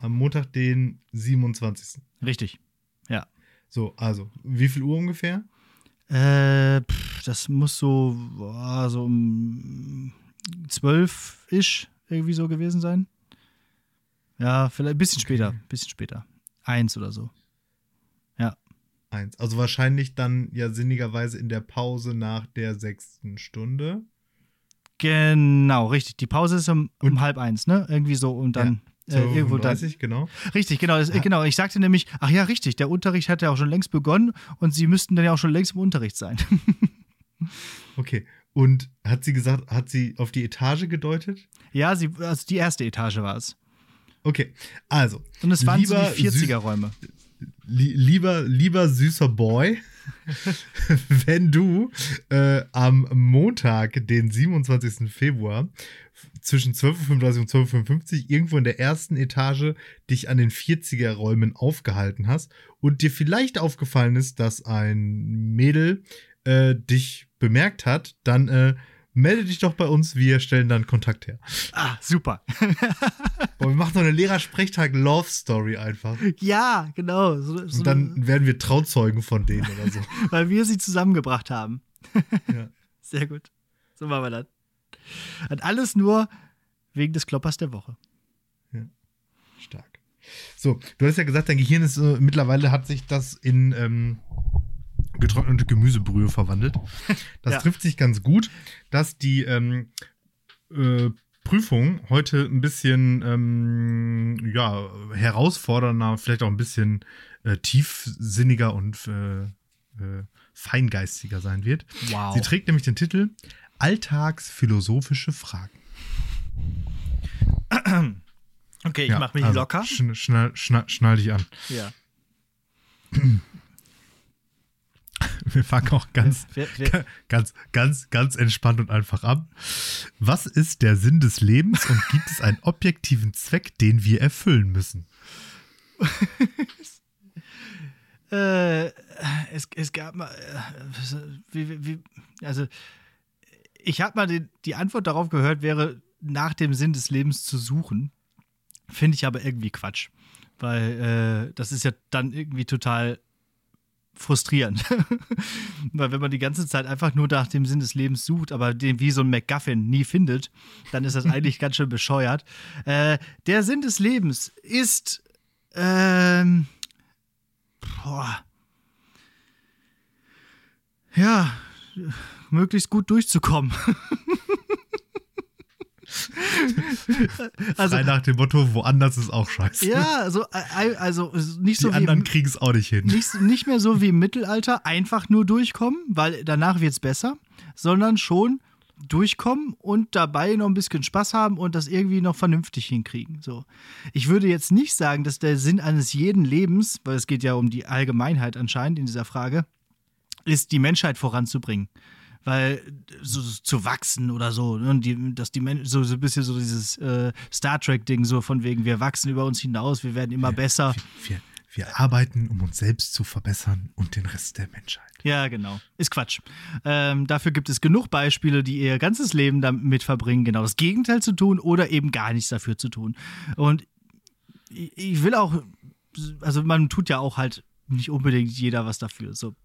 Am Montag, den 27. Richtig, ja. So, also, wie viel Uhr ungefähr? Äh, pff, das muss so, boah, so um 12-ish irgendwie so gewesen sein. Ja, vielleicht ein bisschen okay. später, ein bisschen später. Eins oder so. 1. Also wahrscheinlich dann ja sinnigerweise in der Pause nach der sechsten Stunde. Genau, richtig. Die Pause ist um, um halb eins, ne? Irgendwie so und dann. Ja, so äh, irgendwo 30, dann. genau. Richtig, genau, das, genau. Ich sagte nämlich, ach ja, richtig, der Unterricht hat ja auch schon längst begonnen und sie müssten dann ja auch schon längst im Unterricht sein. okay. Und hat sie gesagt, hat sie auf die Etage gedeutet? Ja, sie, also die erste Etage war es. Okay, also. Und es waren so die 40er-Räume lieber, lieber süßer Boy, wenn du äh, am Montag, den 27. Februar, zwischen 12.35 und 12.55 irgendwo in der ersten Etage dich an den 40er-Räumen aufgehalten hast und dir vielleicht aufgefallen ist, dass ein Mädel äh, dich bemerkt hat, dann äh, melde dich doch bei uns, wir stellen dann Kontakt her. Ah, super. Boah, wir machen doch eine Lehrersprechtag-Love-Story einfach. Ja, genau. So, so Und dann werden wir Trauzeugen von denen oder so. Weil wir sie zusammengebracht haben. ja. Sehr gut. So machen wir das. Und alles nur wegen des Kloppers der Woche. Ja. Stark. So, du hast ja gesagt, dein Gehirn ist äh, mittlerweile hat sich das in ähm, getrocknete Gemüsebrühe verwandelt. Das ja. trifft sich ganz gut, dass die ähm, äh, Prüfung heute ein bisschen ähm, ja, herausfordernder, vielleicht auch ein bisschen äh, tiefsinniger und äh, äh feingeistiger sein wird. Wow. Sie trägt nämlich den Titel Alltagsphilosophische Fragen. Okay, ich ja, mach mich also locker. Schn schnall, schnall, schnall dich an. Ja. Wir fangen auch ganz, wir, wir, ganz, ganz, ganz entspannt und einfach an. Was ist der Sinn des Lebens und gibt es einen objektiven Zweck, den wir erfüllen müssen? äh, es, es gab mal, äh, wie, wie, also ich habe mal die, die Antwort darauf gehört, wäre nach dem Sinn des Lebens zu suchen. Finde ich aber irgendwie Quatsch. Weil äh, das ist ja dann irgendwie total frustrierend. Weil wenn man die ganze Zeit einfach nur nach dem Sinn des Lebens sucht, aber den wie so ein MacGuffin nie findet, dann ist das eigentlich ganz schön bescheuert. Äh, der Sinn des Lebens ist ähm, boah, ja, möglichst gut durchzukommen. also, Frei nach dem Motto, woanders ist auch scheiße. Ja, also, also nicht so Die anderen kriegen es auch nicht hin. Nicht, nicht mehr so wie im Mittelalter, einfach nur durchkommen, weil danach wird es besser, sondern schon durchkommen und dabei noch ein bisschen Spaß haben und das irgendwie noch vernünftig hinkriegen. So. Ich würde jetzt nicht sagen, dass der Sinn eines jeden Lebens, weil es geht ja um die Allgemeinheit anscheinend in dieser Frage, ist, die Menschheit voranzubringen weil so, so zu wachsen oder so, ne? und die, dass die Menschen so, so ein bisschen so dieses äh, Star Trek-Ding, so von wegen, wir wachsen über uns hinaus, wir werden immer wir, besser. Wir, Wir arbeiten, um uns selbst zu verbessern und den Rest der Menschheit. Ja, genau. Ist Quatsch. Ähm, dafür gibt es genug Beispiele, die ihr ganzes Leben damit verbringen, genau das Gegenteil zu tun oder eben gar nichts dafür zu tun. Und ich will auch, also man tut ja auch halt nicht unbedingt jeder was dafür. So.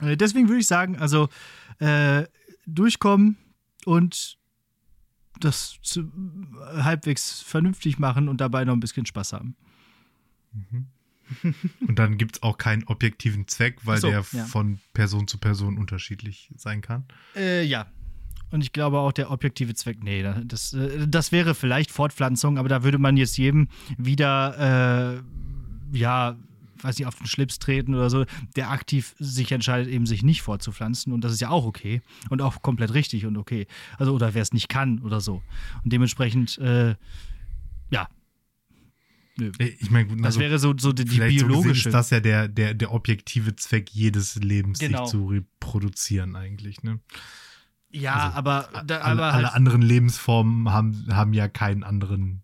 Äh, deswegen würde ich sagen, also äh, durchkommen und das zu, halbwegs vernünftig machen und dabei noch ein bisschen Spaß haben. Mhm. Und dann gibt es auch keinen objektiven Zweck, weil so, der ja. von Person zu Person unterschiedlich sein kann. Äh, ja. Und ich glaube auch der objektive Zweck, nee, das, äh, das wäre vielleicht Fortpflanzung, aber da würde man jetzt jedem wieder, äh, ja, weiß nicht, auf den Schlips treten oder so, der aktiv sich entscheidet, eben sich nicht fortzupflanzen. Und das ist ja auch okay und auch komplett richtig und okay. Also, oder wer es nicht kann oder so. Und dementsprechend, äh, ja. Äh, ich meine, das also, wäre so, so die, die biologische. So ist das ja der, der, der objektive Zweck jedes Lebens, genau. sich zu reproduzieren, eigentlich, ne? Ja, also, aber, da, alle, aber halt alle anderen Lebensformen haben, haben ja keinen anderen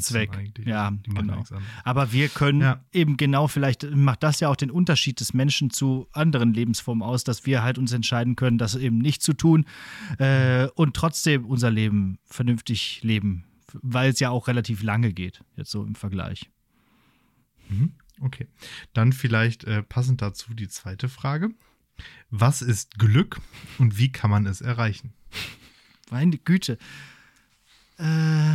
Zweck. Ja, genau. Aber wir können ja. eben genau, vielleicht macht das ja auch den Unterschied des Menschen zu anderen Lebensformen aus, dass wir halt uns entscheiden können, das eben nicht zu tun äh, und trotzdem unser Leben vernünftig leben, weil es ja auch relativ lange geht, jetzt so im Vergleich. Mhm. Okay. Dann vielleicht äh, passend dazu die zweite Frage. Was ist Glück und wie kann man es erreichen? Meine Güte. Äh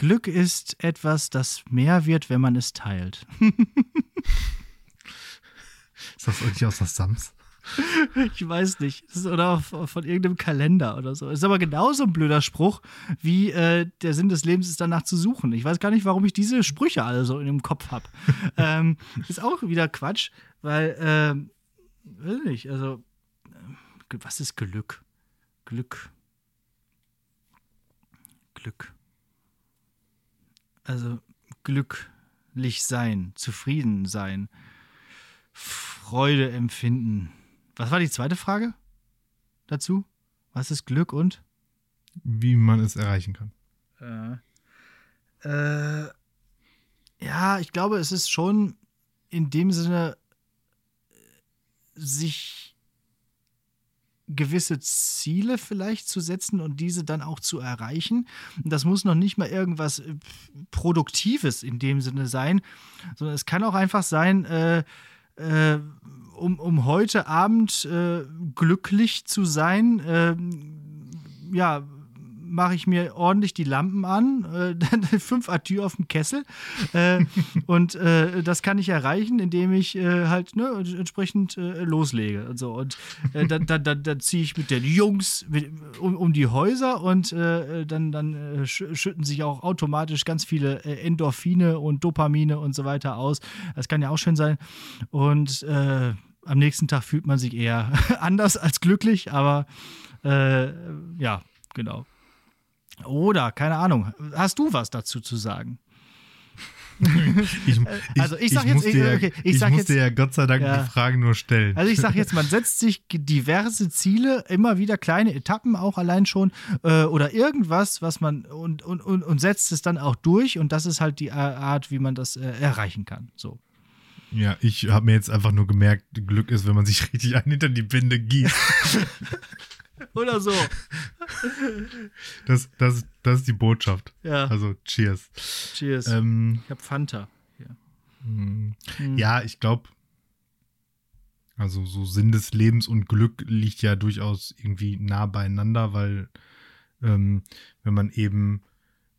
Glück ist etwas, das mehr wird, wenn man es teilt. ist das irgendwie aus der Sams? Ich weiß nicht. oder von irgendeinem Kalender oder so. Ist aber genauso ein blöder Spruch, wie äh, der Sinn des Lebens ist danach zu suchen. Ich weiß gar nicht, warum ich diese Sprüche alle so in dem Kopf habe. ähm, ist auch wieder Quatsch, weil, ähm, weiß nicht, also, äh, was ist Glück? Glück. Glück also glücklich sein, zufrieden sein, Freude empfinden. Was war die zweite Frage dazu? Was ist Glück und? Wie man es erreichen kann. Äh, äh, ja, ich glaube, es ist schon in dem Sinne, sich gewisse Ziele vielleicht zu setzen und diese dann auch zu erreichen. Das muss noch nicht mal irgendwas äh, Produktives in dem Sinne sein, sondern es kann auch einfach sein, äh, äh, um, um heute Abend äh, glücklich zu sein, äh, ja, mache ich mir ordentlich die Lampen an, äh, fünf Atü auf dem Kessel. Äh, und äh, das kann ich erreichen, indem ich äh, halt ne, entsprechend äh, loslege. Und, so. und äh, dann, dann, dann, dann ziehe ich mit den Jungs mit, um, um die Häuser und dann, dann schütten sich auch automatisch ganz viele Endorphine und Dopamine und so weiter aus. Das kann ja auch schön sein. Und am nächsten Tag fühlt man sich eher anders als glücklich, aber ja, genau. Oder, keine Ahnung, hast du was dazu zu sagen? ich, also ich sag ich jetzt, ich, okay, ich, ich musste jetzt, ja Gott sei Dank ja. die Fragen nur stellen. Also ich sag jetzt, man setzt sich diverse Ziele, immer wieder kleine Etappen auch allein schon äh, oder irgendwas, was man und, und, und, und setzt es dann auch durch und das ist halt die Art, wie man das äh, erreichen kann. So. Ja, ich habe mir jetzt einfach nur gemerkt, Glück ist, wenn man sich richtig ein hinter die Binde gießt. Oder so. Das, das, das ist die Botschaft. Ja. Also, cheers. Cheers. Ähm, ich hab Fanta. Hier. Hm. Ja, ich glaube, also so Sinn des Lebens und Glück liegt ja durchaus irgendwie nah beieinander, weil ähm, wenn man eben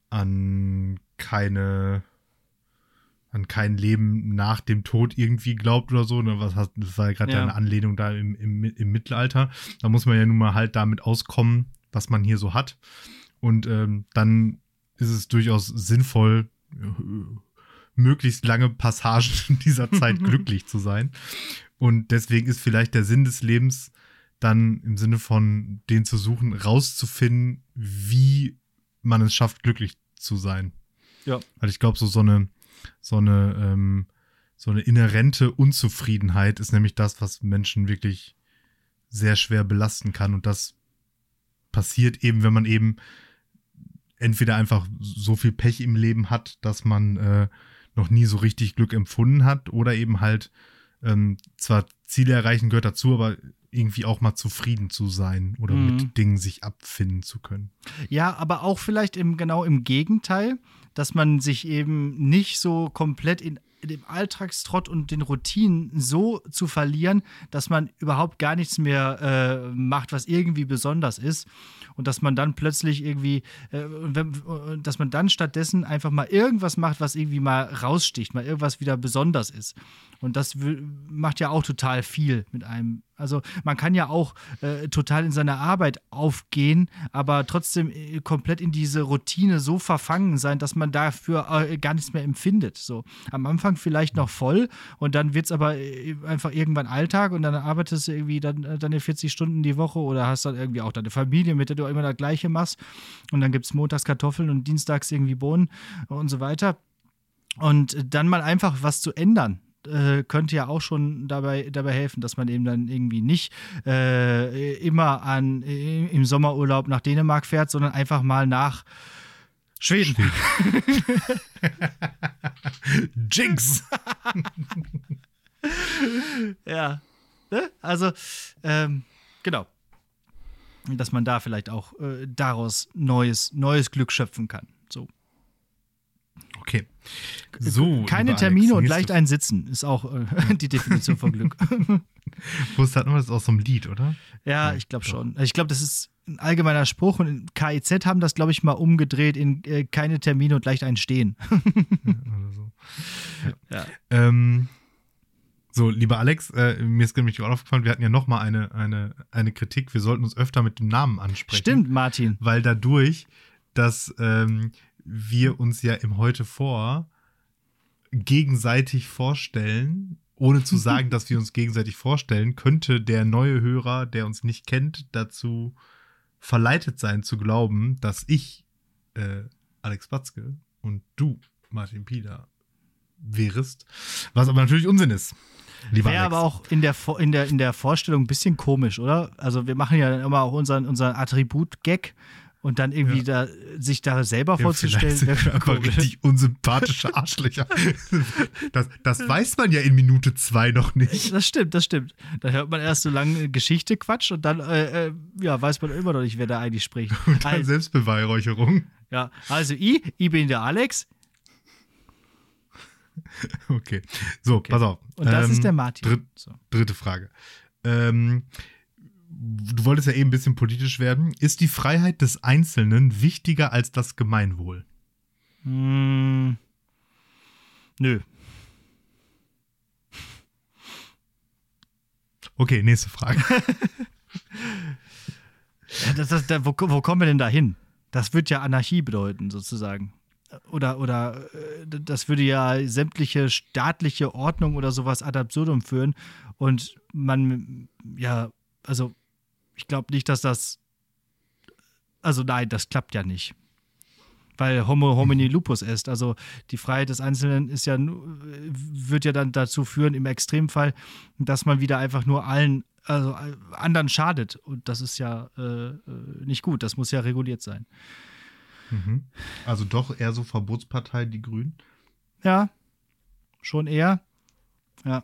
an keine an kein Leben nach dem Tod irgendwie glaubt oder so. Ne? Was hast, das war ja gerade ja. eine Anlehnung da im, im, im Mittelalter. Da muss man ja nun mal halt damit auskommen, was man hier so hat. Und ähm, dann ist es durchaus sinnvoll, äh, möglichst lange Passagen in dieser Zeit glücklich zu sein. Und deswegen ist vielleicht der Sinn des Lebens dann im Sinne von den zu suchen, rauszufinden, wie man es schafft, glücklich zu sein. Ja. Weil ich glaube, so, so eine so eine, ähm, so eine inhärente Unzufriedenheit ist nämlich das, was Menschen wirklich sehr schwer belasten kann. Und das passiert eben, wenn man eben entweder einfach so viel Pech im Leben hat, dass man äh, noch nie so richtig Glück empfunden hat, oder eben halt ähm, zwar Ziele erreichen gehört dazu, aber irgendwie auch mal zufrieden zu sein oder Mhm. mit Dingen sich abfinden zu können. Ja, aber auch vielleicht im, genau im Gegenteil, dass man sich eben nicht so komplett in dem Alltagstrott und den Routinen so zu verlieren, dass man überhaupt gar nichts mehr äh, macht, was irgendwie besonders ist. Und dass man dann plötzlich irgendwie, äh, wenn, dass man dann stattdessen einfach mal irgendwas macht, was irgendwie mal raussticht, mal irgendwas wieder besonders ist. Und das macht ja auch total viel mit einem. Also man kann ja auch äh, total in seiner Arbeit aufgehen, aber trotzdem äh, komplett in diese Routine so verfangen sein, dass man dafür äh, gar nichts mehr empfindet. So am Anfang vielleicht noch voll und dann wird es aber äh, einfach irgendwann Alltag und dann arbeitest du irgendwie dann äh, deine 40 Stunden die Woche oder hast dann irgendwie auch deine Familie, mit der du immer das Gleiche machst. Und dann gibt es montags Kartoffeln und dienstags irgendwie Bohnen und so weiter. Und dann mal einfach was zu ändern, äh, könnte ja auch schon dabei, dabei helfen, dass man eben dann irgendwie nicht äh, immer an, äh, im Sommerurlaub nach Dänemark fährt, sondern einfach mal nach Schweden. Jinx! Ja. Ne? Also, ähm, genau. Dass man da vielleicht auch äh, daraus neues, neues Glück schöpfen kann. So. Okay. So. Keine Termine und leicht ein Sitzen ist auch äh, die Definition von Glück. Wusste hat man das aus so einem Lied, oder? Ja, ich glaube schon. Ich glaube, das ist ein allgemeiner Spruch und in KIZ haben das, glaube ich, mal umgedreht in äh, keine Termine und leicht ein Stehen. Oder so. Ja. Ähm, so, lieber Alex, äh, mir ist nämlich auch aufgefallen, wir hatten ja noch mal eine, eine, eine Kritik. Wir sollten uns öfter mit dem Namen ansprechen. Stimmt, Martin. Weil dadurch, dass ähm, wir uns ja im Heute vor gegenseitig vorstellen, ohne zu sagen, dass wir uns gegenseitig vorstellen, könnte der neue Hörer, der uns nicht kennt, dazu verleitet sein zu glauben, dass ich äh, Alex Batzke und du Martin Pieler wärest, was aber natürlich Unsinn ist. Wäre aber auch in der, in, der, in der Vorstellung ein bisschen komisch, oder? Also wir machen ja dann immer auch unseren, unseren Attribut-Gag und dann irgendwie da, sich da selber Ja, vorzustellen, wäre einfach komisch. richtig unsympathische Arschlöcher. Das, das weiß man ja in Minute zwei noch nicht. Das stimmt, das stimmt. Da hört man erst so lange Geschichte Quatsch und dann äh, äh, ja, weiß man immer noch nicht, wer da eigentlich spricht. Und dann Also, Selbstbeweihräucherung. ja, also ich, ich bin der Alex Okay. So, pass auf. und das Ähm, ist der Martin. dritt- so. Dritte Frage. Ähm, du wolltest ja eben ein bisschen politisch werden. Ist die Freiheit des Einzelnen wichtiger als das Gemeinwohl? Hm, nö. Okay, nächste Frage. Das, das, da, wo, wo kommen wir denn da hin? Das wird ja Anarchie bedeuten, sozusagen. Oder, oder äh, das würde ja sämtliche staatliche Ordnung oder sowas ad absurdum führen. Und man, ja, also ich glaube nicht, dass das. Also nein, das klappt ja nicht. Weil Homo homini lupus est. Also die Freiheit des Einzelnen ist ja, wird ja dann dazu führen, im Extremfall, dass man wieder einfach nur allen, also äh, anderen schadet. Und das ist ja äh, äh, nicht gut. Das muss ja reguliert sein. Mhm. Also doch eher so Verbotspartei, die Grünen. Ja, schon eher. Ja,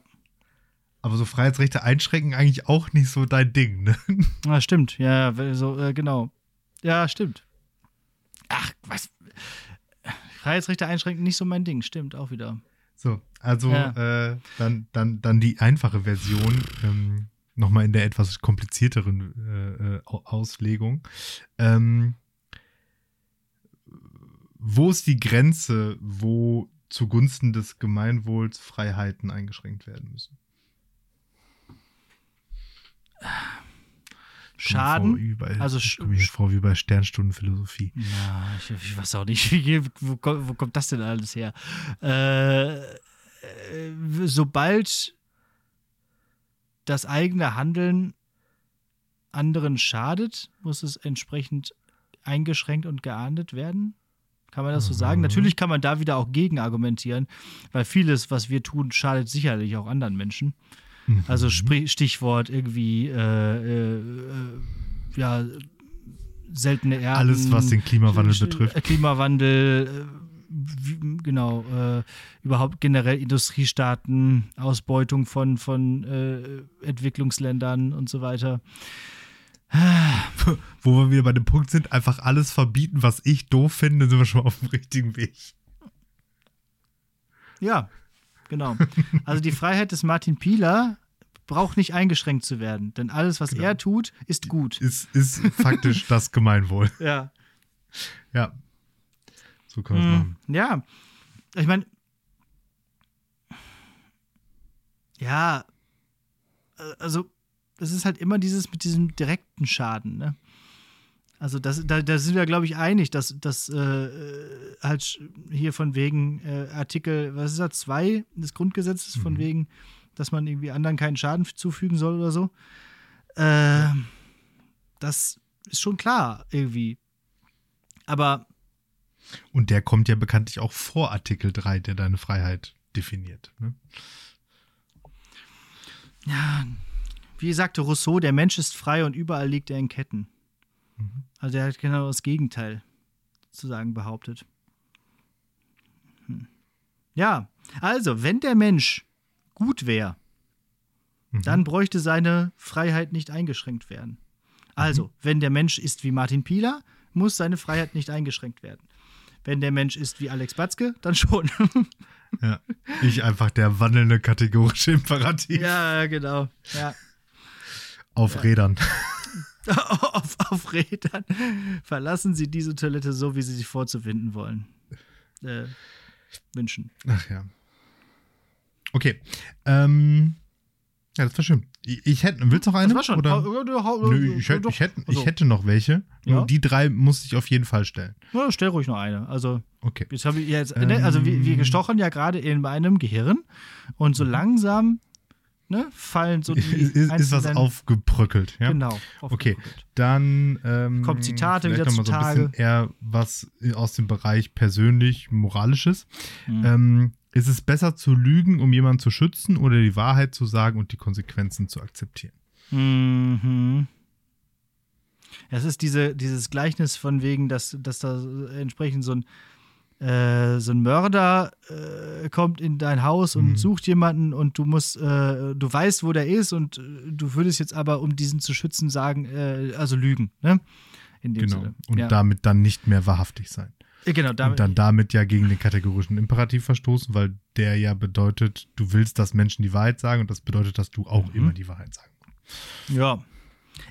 Aber so Freiheitsrechte einschränken eigentlich auch nicht so dein Ding, ne? ah, stimmt. Ja, ja, so, äh, genau. Ja, stimmt. Ach, was? Freiheitsrechte einschränken, nicht so mein Ding. Stimmt, auch wieder. So, also Ja. äh, dann, dann, dann die einfache Version, ähm, nochmal in der etwas komplizierteren äh, äh, Au- Auslegung. Ähm, wo ist die Grenze, wo zugunsten des Gemeinwohls Freiheiten eingeschränkt werden müssen? Schaden. Bei, Also ich komme mir vor wie bei Sternstundenphilosophie. Na, ich, ich weiß auch nicht, wie, wo, kommt- wo kommt das denn alles her? Äh, äh, sobald das eigene Handeln anderen schadet, muss es entsprechend eingeschränkt und geahndet werden. Kann man das so sagen? Mhm. Natürlich kann man da wieder auch gegen argumentieren, weil vieles, was wir tun, schadet sicherlich auch anderen Menschen. Also Mhm. sprich, Stichwort irgendwie, äh, äh, äh, ja, seltene Erden. Alles, was den Klimawandel Sch- betrifft. äh, Klimawandel, äh, wie, genau, äh, überhaupt generell Industriestaaten, Ausbeutung von, von äh, Entwicklungsländern und so weiter. Wo wir wieder bei dem Punkt sind, einfach alles verbieten, was ich doof finde, sind wir schon auf dem richtigen Weg. Ja, genau. Also die Freiheit des Martin Pieler braucht nicht eingeschränkt zu werden, denn alles, was Genau. er tut, ist gut. Ist, ist faktisch das Gemeinwohl. Ja. Ja. So können wir es machen. Mhm. Ja, ich meine, ja, äh, also das ist halt immer dieses mit diesem direkten Schaden, ne? Also das, da, da sind wir, glaube ich, einig, dass das äh, halt hier von wegen äh, Artikel, was ist das, 2 des Grundgesetzes, von Mhm. wegen, dass man irgendwie anderen keinen Schaden zufügen soll oder so. Äh, das ist schon klar, irgendwie. Aber Und der kommt ja bekanntlich auch vor Artikel 3, der deine Freiheit definiert. Ne? Ja, wie sagte Rousseau, der Mensch ist frei und überall liegt er in Ketten. Also er hat genau das Gegenteil sozusagen behauptet. Hm. Ja, also wenn der Mensch gut wäre, dann bräuchte seine Freiheit nicht eingeschränkt werden. Also, wenn der Mensch ist wie Martin Pieler, muss seine Freiheit nicht eingeschränkt werden. Wenn der Mensch ist wie Alex Batzke, dann schon. Ja. Ich einfach der wandelnde kategorische Imperativ ja, genau. Ja. auf Rädern. auf, auf Rädern. Verlassen Sie diese Toilette so, wie Sie sich vorzufinden wollen. Äh, wünschen. Ach ja. Okay. Ähm, ja, das war schön. Ich, ich hätte, willst du noch eine? Das war schon. Oder? Hau- hau- hau- Nö, ich, hätte, ich, hätte, Also, ich hätte noch welche. Nur Ja? die drei muss ich auf jeden Fall stellen. Ja, stell ruhig noch eine. Also, Okay. jetzt habe ich jetzt, ne, also wir, wir Ähm. gestochen ja gerade in meinem Gehirn und so langsam ne, fallen so die. Ist, ist, was aufgebröckelt, ja? Genau. Okay, aufgebröckelt. dann ähm, Kommt Zitate wieder noch mal so eher was aus dem Bereich persönlich moralisches. Mhm. Ähm, ist es besser zu lügen, um jemanden zu schützen oder die Wahrheit zu sagen und die Konsequenzen zu akzeptieren? Mhm. Es ist diese, dieses Gleichnis von wegen, dass, dass da entsprechend so ein, äh, so ein Mörder äh, kommt in dein Haus und Mhm. sucht jemanden und du musst, äh, du weißt, wo der ist und äh, du würdest jetzt aber, um diesen zu schützen, sagen, äh, also lügen, ne? In dem Genau. Sinne. Und ja. damit dann nicht mehr wahrhaftig sein. Äh, genau, damit, und dann damit ja gegen den kategorischen Imperativ verstoßen, weil der ja bedeutet, du willst, dass Menschen die Wahrheit sagen und das bedeutet, dass du auch Mhm. immer die Wahrheit sagen Ja.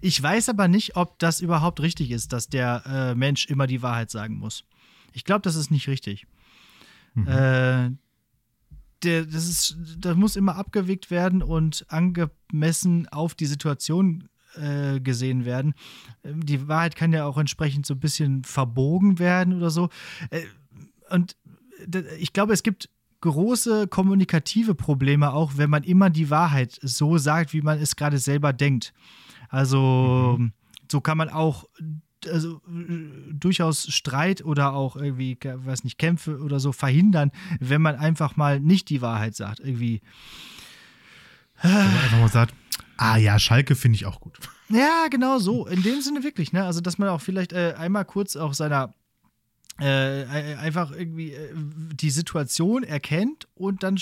Ich weiß aber nicht, ob das überhaupt richtig ist, dass der Mensch immer die Wahrheit sagen muss. Ich glaube, das ist nicht richtig. Mhm. Äh, der, das, ist, das muss immer abgewegt werden und angemessen auf die Situation äh, gesehen werden. Ähm, Die Wahrheit kann ja auch entsprechend so ein bisschen verbogen werden oder so. Äh, und ich glaube, es gibt große kommunikative Probleme auch, wenn man immer die Wahrheit so sagt, wie man es gerade selber denkt. Also so kann man auch also, durchaus Streit oder auch irgendwie, weiß nicht, Kämpfe oder so verhindern, wenn man einfach mal nicht die Wahrheit sagt. Irgendwie. Wenn man einfach mal sagt, ah ja, Schalke finde ich auch gut. Ja, genau so. In dem Sinne wirklich, ne? Also, dass man auch vielleicht äh, einmal kurz auch seiner äh, einfach irgendwie äh, die Situation erkennt und dann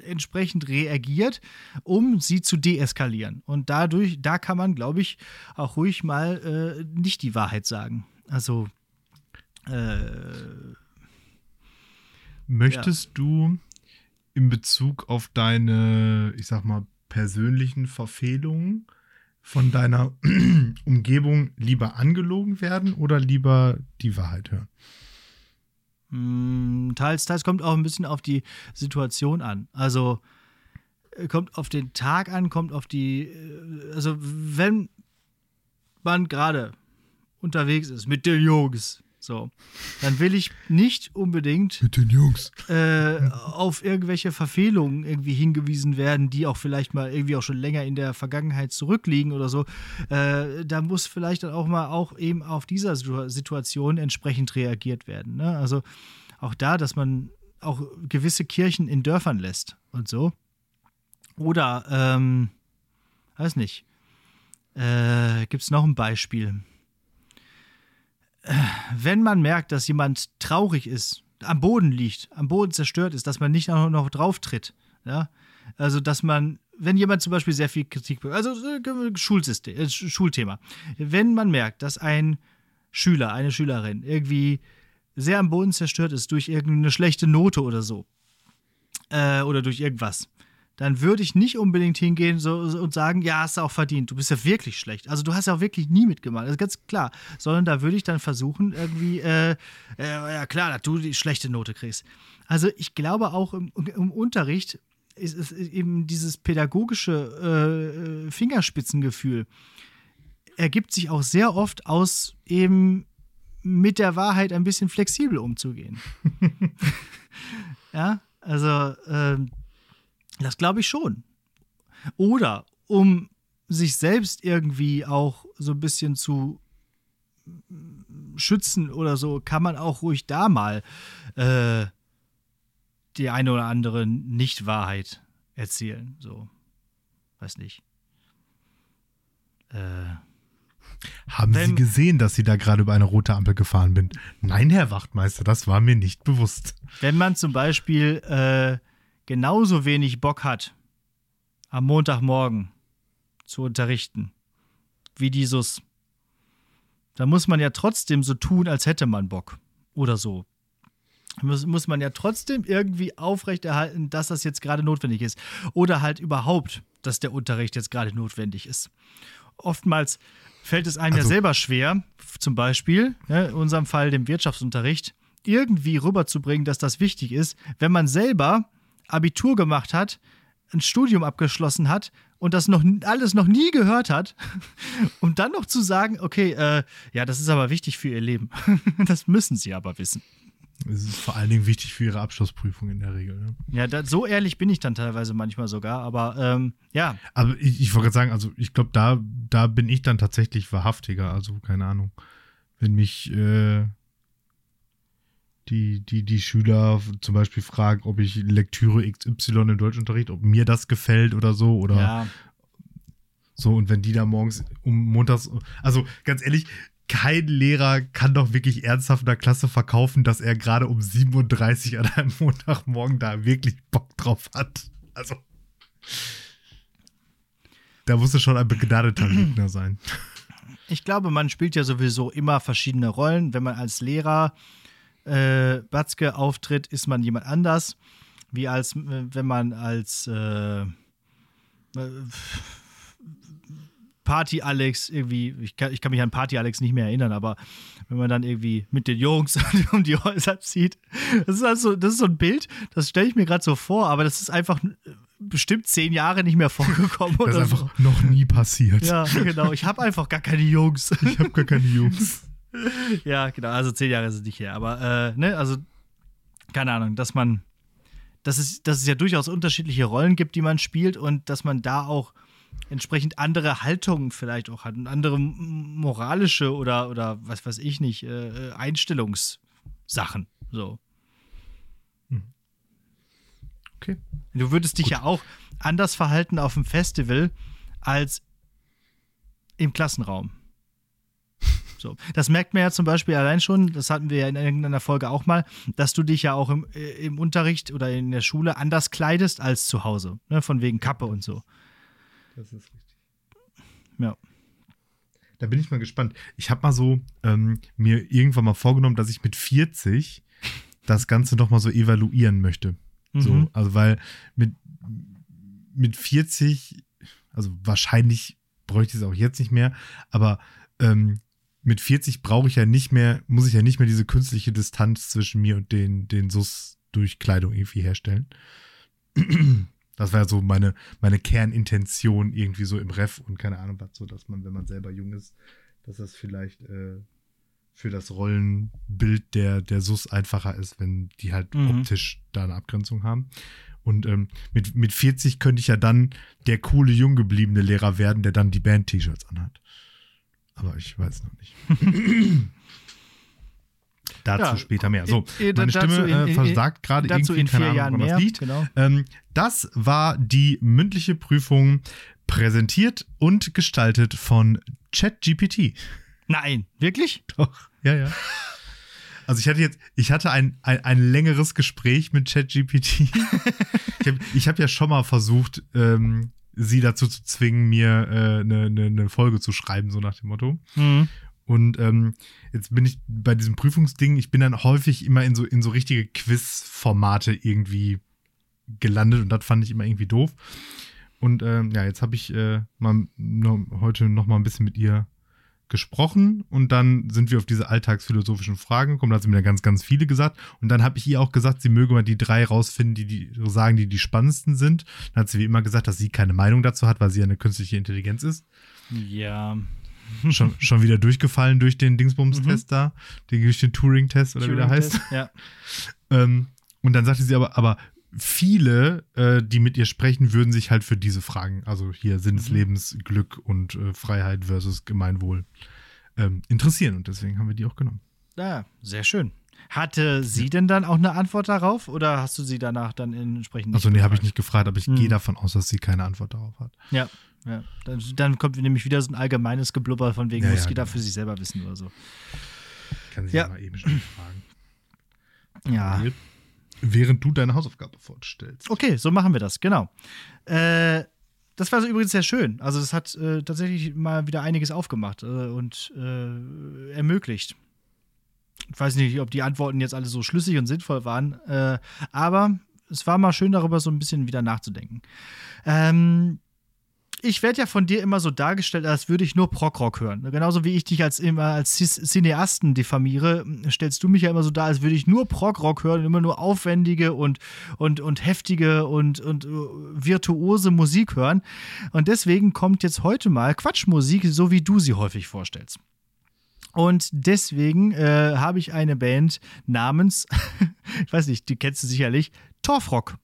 entsprechend reagiert, um sie zu deeskalieren. Und dadurch, da kann man, glaube ich, auch ruhig mal äh, nicht die Wahrheit sagen. Also, äh, Möchtest du in Bezug auf deine, ich sag mal, persönlichen Verfehlungen von deiner Umgebung lieber angelogen werden oder lieber die Wahrheit hören? Mh, teils, teils kommt auch ein bisschen auf die Situation an. Also, äh, kommt auf den Tag an, kommt auf die, äh, also wenn man gerade unterwegs ist mit den Jungs, so, dann will ich nicht unbedingt Mit den Jungs. äh, auf irgendwelche Verfehlungen irgendwie hingewiesen werden, die auch vielleicht mal irgendwie auch schon länger in der Vergangenheit zurückliegen oder so. Äh, da muss vielleicht dann auch mal auch eben auf dieser Situ- Situation entsprechend reagiert werden. Ne? Also auch da, dass man auch gewisse Kirchen in Dörfern lässt und so. Oder, ähm, weiß nicht, äh, gibt es noch ein Beispiel? Wenn man merkt, dass jemand traurig ist, am Boden liegt, am Boden zerstört ist, dass man nicht auch noch drauf tritt. Ja? Also, dass man, wenn jemand zum Beispiel sehr viel Kritik, also äh, Schulsystem, äh, Schulthema, wenn man merkt, dass ein Schüler, eine Schülerin irgendwie sehr am Boden zerstört ist durch irgendeine schlechte Note oder so, äh, oder durch irgendwas, dann würde ich nicht unbedingt hingehen so, und sagen, ja, hast du auch verdient, du bist ja wirklich schlecht. Also du hast ja auch wirklich nie mitgemacht, das ist ganz klar. Sondern da würde ich dann versuchen, irgendwie, äh, äh, ja klar, dass du die schlechte Note kriegst. Also ich glaube auch im, im Unterricht ist, ist eben dieses pädagogische äh, Fingerspitzengefühl ergibt sich auch sehr oft aus eben mit der Wahrheit ein bisschen flexibel umzugehen. ja, also ähm, das glaube ich schon. Oder um sich selbst irgendwie auch so ein bisschen zu schützen oder so, kann man auch ruhig da mal äh, die eine oder andere Nicht-Wahrheit erzählen. So, weiß nicht. Äh, Haben Wenn, Sie gesehen, dass Sie da gerade über eine rote Ampel gefahren bin? Nein, Herr Wachtmeister, das war mir nicht bewusst. Wenn man zum Beispiel äh, genauso wenig Bock hat, am Montagmorgen zu unterrichten, wie dieses, da muss man ja trotzdem so tun, als hätte man Bock. Oder so. Muss, muss man ja trotzdem irgendwie aufrechterhalten, dass das jetzt gerade notwendig ist. Oder halt überhaupt, dass der Unterricht jetzt gerade notwendig ist. Oftmals fällt es einem also, ja selber schwer, zum Beispiel, ne, in unserem Fall dem Wirtschaftsunterricht, irgendwie rüberzubringen, dass das wichtig ist, wenn man selber Abitur gemacht hat, ein Studium abgeschlossen hat und das noch alles noch nie gehört hat, um dann noch zu sagen, okay, äh, ja, das ist aber wichtig für ihr Leben. das müssen sie aber wissen. Es ist vor allen Dingen wichtig für ihre Abschlussprüfung in der Regel. Ne? Ja, da, so ehrlich bin ich dann teilweise manchmal sogar, aber ähm, ja. Aber ich, ich wollte gerade sagen, also ich glaube, da, da bin ich dann tatsächlich wahrhaftiger, also keine Ahnung. Wenn mich äh, die, die, die Schüler zum Beispiel fragen, ob ich Lektüre XY im Deutschunterricht, ob mir das gefällt oder so, oder ja. so, und wenn die da morgens um montags, also ganz ehrlich, kein Lehrer kann doch wirklich ernsthaft in der Klasse verkaufen, dass er gerade um 37 an einem Montagmorgen da wirklich Bock drauf hat. Also. Da muss es schon ein begnadeter Lügner sein. Ich glaube, man spielt ja sowieso immer verschiedene Rollen. Wenn man als Lehrer äh, Batzke auftritt, ist man jemand anders, wie als äh, wenn man als äh, äh Party Alex irgendwie, ich kann, ich kann mich an Party Alex nicht mehr erinnern, aber wenn man dann irgendwie mit den Jungs um die Häuser zieht, das ist also, das ist so ein Bild, das stelle ich mir gerade so vor, aber das ist einfach bestimmt zehn Jahre nicht mehr vorgekommen. Das ist einfach so. noch nie passiert. Ja, genau. Ich habe einfach gar keine Jungs. Ich habe gar keine Jungs ja, genau, also zehn Jahre ist es nicht her. Aber, äh, ne, also, keine Ahnung, dass man, dass es, dass es ja durchaus unterschiedliche Rollen gibt, die man spielt und dass man da auch entsprechend andere Haltungen vielleicht auch hat und andere moralische oder, oder was weiß ich nicht, äh, Einstellungssachen. So. Hm. Okay. Du würdest dich Gut. ja auch anders verhalten auf dem Festival als im Klassenraum. So. Das merkt man ja zum Beispiel allein schon, das hatten wir ja in irgendeiner Folge auch mal, dass du dich ja auch im, äh, im Unterricht oder in der Schule anders kleidest als zu Hause. Ne? Von wegen Kappe und so. Das ist richtig. Ja. Da bin ich mal gespannt. Ich habe mal so ähm, mir irgendwann mal vorgenommen, dass ich mit 40 das Ganze noch mal so evaluieren möchte. Mhm. So, also weil mit, mit 40, also wahrscheinlich bräuchte ich es auch jetzt nicht mehr, aber ähm, mit 40 brauche ich ja nicht mehr, muss ich ja nicht mehr diese künstliche Distanz zwischen mir und den, den Sus durch Kleidung irgendwie herstellen. Das war ja so meine, meine Kernintention irgendwie so im Ref und keine Ahnung was, so dass man, wenn man selber jung ist, dass das vielleicht äh, für das Rollenbild der, der Sus einfacher ist, wenn die halt mhm. optisch da eine Abgrenzung haben. Und ähm, mit, mit 40 könnte ich ja dann der coole, jung gebliebene Lehrer werden, der dann die Band-T-Shirts anhat. Aber ich weiß noch nicht. dazu ja, später mehr. So, meine Stimme in, äh, versagt gerade irgendwie, in vier keine Ahnung, woran das liegt. Genau. Ähm, das war die mündliche Prüfung präsentiert und gestaltet von ChatGPT. Nein, wirklich? Doch, ja, ja. Also ich hatte jetzt, ich hatte ein, ein, ein längeres Gespräch mit ChatGPT. ich habe hab ja schon mal versucht, ähm, sie dazu zu zwingen, mir äh, eine, ne, ne Folge zu schreiben, so nach dem Motto. Mhm. Und ähm, jetzt bin ich bei diesem Prüfungsding, ich bin dann häufig immer in so, in so richtige Quiz-Formate irgendwie gelandet und das fand ich immer irgendwie doof. Und ähm, ja, jetzt habe ich äh, mal noch, heute noch mal ein bisschen mit ihr gesprochen und dann sind wir auf diese alltagsphilosophischen Fragen gekommen. Da hat sie mir ganz, ganz viele gesagt. Und dann habe ich ihr auch gesagt, sie möge mal die drei rausfinden, die, die sagen, die die spannendsten sind. Dann hat sie wie immer gesagt, dass sie keine Meinung dazu hat, weil sie ja eine künstliche Intelligenz ist. Ja. Schon, schon wieder durchgefallen durch den Dingsbums-Test mhm. da, durch den Turing-Test oder Turing wie der heißt. Ja. ähm, und dann sagte sie aber, aber viele, äh, die mit ihr sprechen, würden sich halt für diese Fragen, also hier Sinn des mhm. Lebens, Glück und äh, Freiheit versus Gemeinwohl, ähm, interessieren. Und deswegen haben wir die auch genommen. Ja, sehr schön. Hatte sie denn dann auch eine Antwort darauf oder hast du sie danach dann entsprechend? Also nee, habe ich nicht gefragt, aber ich hm. gehe davon aus, dass sie keine Antwort darauf hat. Ja, ja. Dann, dann, kommt nämlich wieder so ein allgemeines Geblubber von wegen, ja, muss ja, jeder genau. für sich selber wissen oder so. Kann sie ja. mal eben schnell fragen. Ja. Während du deine Hausaufgabe fortstellst. Okay, so machen wir das, genau. Äh, das war so übrigens sehr schön. Also, das hat äh, tatsächlich mal wieder einiges aufgemacht äh, und äh, ermöglicht. Ich weiß nicht, ob die Antworten jetzt alle so schlüssig und sinnvoll waren, äh, aber es war mal schön, darüber so ein bisschen wieder nachzudenken. Ähm, ich werde ja von dir immer so dargestellt, als würde ich nur Prog-Rock hören. Genauso wie ich dich als, immer als Cineasten diffamiere, stellst du mich ja immer so dar, als würde ich nur Prog-Rock hören, immer nur aufwendige und, und, und heftige und, und uh, virtuose Musik hören. Und deswegen kommt jetzt heute mal Quatschmusik, so wie du sie häufig vorstellst. Und deswegen äh, habe ich eine Band namens, ich weiß nicht, die kennst du sicherlich, Torfrock.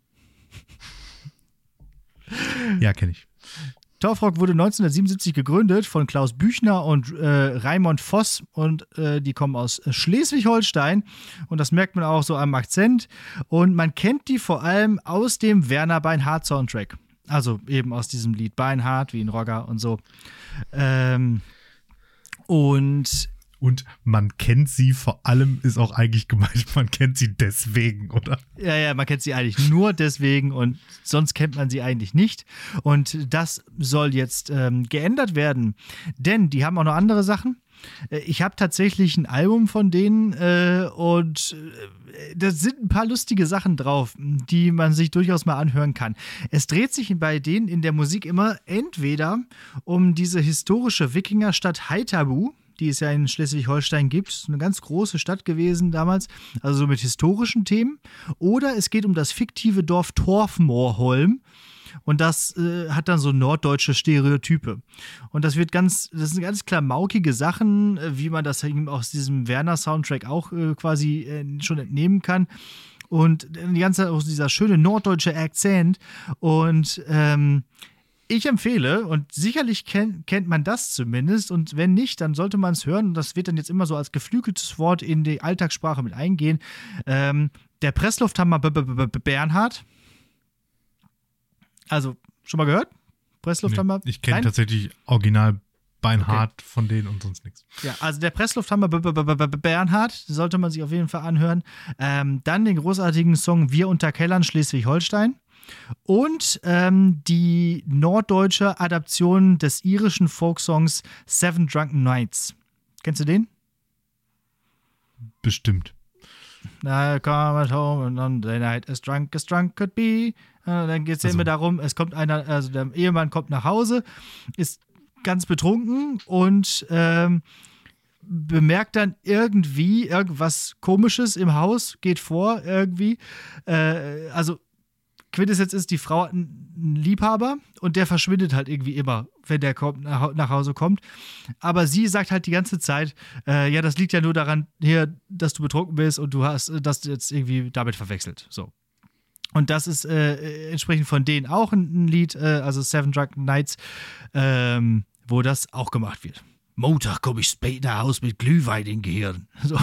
Ja, kenne ich. Torfrock wurde 1977 gegründet von Klaus Büchner und äh, Raimond Voss und äh, die kommen aus Schleswig-Holstein und das merkt man auch so am Akzent und man kennt die vor allem aus dem Werner Beinhardt Soundtrack. Also eben aus diesem Lied Beinhardt wie ein Rocker und so. Ähm, und und man kennt sie vor allem, ist auch eigentlich gemeint, man kennt sie deswegen, oder? Ja, ja, man kennt sie eigentlich nur deswegen und sonst kennt man sie eigentlich nicht. Und das soll jetzt ähm, geändert werden, denn die haben auch noch andere Sachen. Äh, ich habe tatsächlich ein Album von denen äh, und äh, da sind ein paar lustige Sachen drauf, die man sich durchaus mal anhören kann. Es dreht sich bei denen in der Musik immer entweder um diese historische Wikingerstadt Haithabu, die es ja in Schleswig-Holstein gibt. Eine ganz große Stadt gewesen damals, also so mit historischen Themen. Oder es geht um das fiktive Dorf Torfmoorholm. Und das äh, hat dann so norddeutsche Stereotype. Und das wird ganz, das sind ganz klamaukige Sachen, äh, wie man das aus diesem Werner-Soundtrack auch äh, quasi äh, schon entnehmen kann. Und die ganze Zeit auch dieser schöne norddeutsche Akzent. Und ähm, ich empfehle, und sicherlich kennt, kennt man das zumindest, und wenn nicht, dann sollte man es hören, und das wird dann jetzt immer so als geflügeltes Wort in die Alltagssprache mit eingehen. Ähm, der Presslufthammer B -B -B Bernhard. Also, schon mal gehört? Presslufthammer? Nee, ich kenne tatsächlich original Beinhard okay. von denen und sonst nichts. Ja, also der Presslufthammer B -B -B Bernhard, sollte man sich auf jeden Fall anhören. Ähm, dann den großartigen Song Wir unter Kellern Schleswig-Holstein. Und ähm, die norddeutsche Adaption des irischen Folksongs Seven Drunken Nights. Kennst du den? Bestimmt. I come at home and on the night as drunk as drunk could be. Äh, dann geht es also. immer darum, es kommt einer, also der Ehemann kommt nach Hause, ist ganz betrunken und ähm, bemerkt dann irgendwie irgendwas Komisches im Haus, geht vor irgendwie. Äh, also Quintessenz ist, die Frau hat einen Liebhaber und der verschwindet halt irgendwie immer, wenn der kommt, nach Hause kommt. Aber sie sagt halt die ganze Zeit, äh, ja, das liegt ja nur daran, hier, dass du betrunken bist und du hast das jetzt irgendwie damit verwechselt. So. Und das ist äh, entsprechend von denen auch ein, Lied, äh, also Seven Drunken Nights, ähm, wo das auch gemacht wird. Montag komme ich spät nach Hause mit Glühwein im Gehirn. So.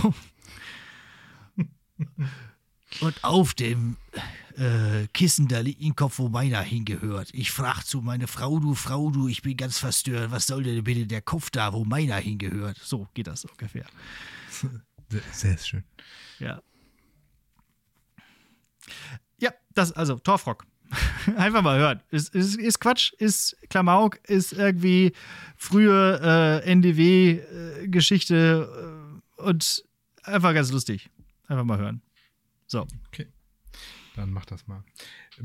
Und auf dem äh, Kissen, da liegt ein Kopf, wo meiner hingehört. Ich frag zu meine Frau, du Frau, du, ich bin ganz verstört. Was soll denn bitte der Kopf da, wo meiner hingehört? So geht das ungefähr. Sehr, sehr schön. Ja. Ja, das, also Torfrock. Einfach mal hören. Ist, ist, ist Quatsch, ist Klamauk, ist irgendwie frühe äh, NDW-Geschichte äh, und einfach ganz lustig. Einfach mal hören. So. Okay. Dann mach das mal.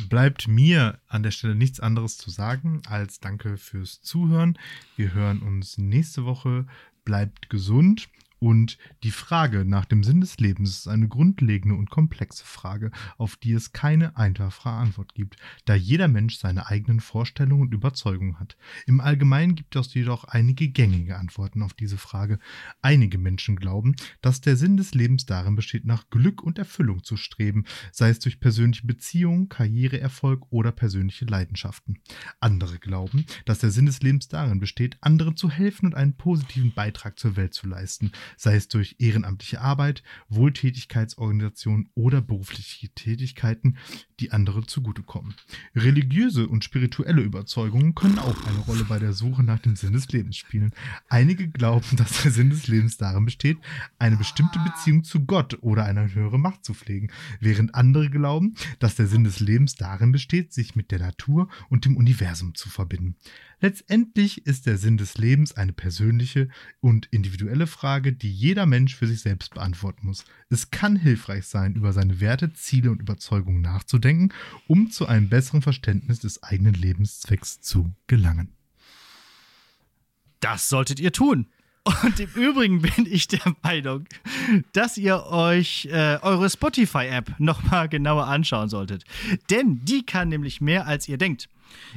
Bleibt mir an der Stelle nichts anderes zu sagen als Danke fürs Zuhören. Wir hören uns nächste Woche. Bleibt gesund und die Frage nach dem Sinn des Lebens ist eine grundlegende und komplexe Frage, auf die es keine einfache Antwort gibt, da jeder Mensch seine eigenen Vorstellungen und Überzeugungen hat. Im Allgemeinen gibt es jedoch einige gängige Antworten auf diese Frage. Einige Menschen glauben, dass der Sinn des Lebens darin besteht, nach Glück und Erfüllung zu streben, sei es durch persönliche Beziehungen, Karriereerfolg oder persönliche Leidenschaften. Andere glauben, dass der Sinn des Lebens darin besteht, anderen zu helfen und einen positiven Beitrag zur Welt zu leisten sei es durch ehrenamtliche Arbeit, Wohltätigkeitsorganisationen oder berufliche Tätigkeiten, die andere zugutekommen. Religiöse und spirituelle Überzeugungen können auch eine Rolle bei der Suche nach dem Sinn des Lebens spielen. Einige glauben, dass der Sinn des Lebens darin besteht, eine bestimmte Beziehung zu Gott oder eine höhere Macht zu pflegen, während andere glauben, dass der Sinn des Lebens darin besteht, sich mit der Natur und dem Universum zu verbinden. Letztendlich ist der Sinn des Lebens eine persönliche und individuelle Frage, die jeder Mensch für sich selbst beantworten muss. Es kann hilfreich sein, über seine Werte, Ziele und Überzeugungen nachzudenken, um zu einem besseren Verständnis des eigenen Lebenszwecks zu gelangen. Das solltet ihr tun. Und im Übrigen bin ich der Meinung, dass ihr euch äh, eure Spotify-App nochmal genauer anschauen solltet. Denn die kann nämlich mehr, als ihr denkt.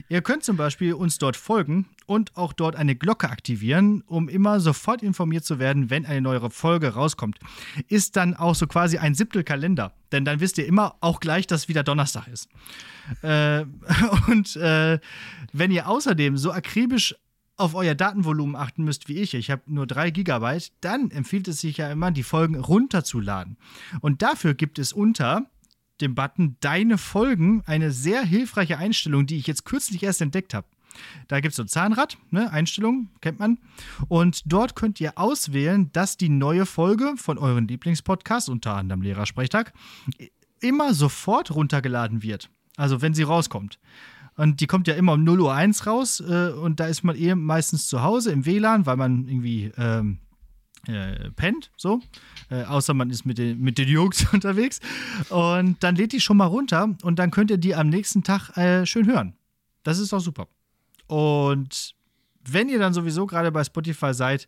Ihr könnt zum Beispiel uns dort folgen und auch dort eine Glocke aktivieren, um immer sofort informiert zu werden, wenn eine neue Folge rauskommt. Ist dann auch so quasi ein Siebtelkalender, denn dann wisst ihr immer auch gleich, dass wieder Donnerstag ist. Äh, und äh, wenn ihr außerdem so akribisch auf euer Datenvolumen achten müsst wie ich, ich habe nur 3 Gigabyte, dann empfiehlt es sich ja immer, die Folgen runterzuladen. Und dafür gibt es unter dem Button Deine Folgen eine sehr hilfreiche Einstellung, die ich jetzt kürzlich erst entdeckt habe. Da gibt es so ein Zahnrad, ne, Einstellungen, kennt man. Und dort könnt ihr auswählen, dass die neue Folge von euren Lieblingspodcasts, unter anderem Lehrersprechtag, immer sofort runtergeladen wird. Also wenn sie rauskommt. Und die kommt ja immer um 0 Uhr 1 raus äh, und da ist man eh meistens zu Hause im WLAN, weil man irgendwie ähm, äh, pennt, so. Äh, außer man ist mit den, mit den Jungs unterwegs. Und dann lädt die schon mal runter und dann könnt ihr die am nächsten Tag äh, schön hören. Das ist doch super. Und wenn ihr dann sowieso gerade bei Spotify seid,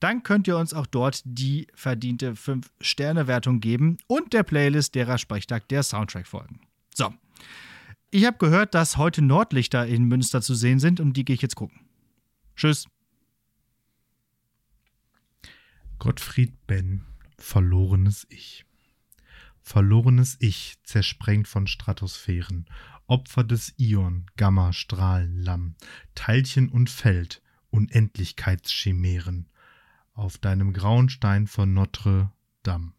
dann könnt ihr uns auch dort die verdiente 5-Sterne-Wertung geben und der Playlist derer Sprechtag der Soundtrack folgen. So. Ich habe gehört, dass heute Nordlichter in Münster zu sehen sind und die gehe ich jetzt gucken. Tschüss. Gottfried Benn, Verlorenes Ich. Verlorenes Ich, zersprengt von Stratosphären, Opfer des Ion, Gamma, Strahlen, Lamm, Teilchen und Feld, Unendlichkeitschimären, auf deinem grauen Stein von Notre Dame.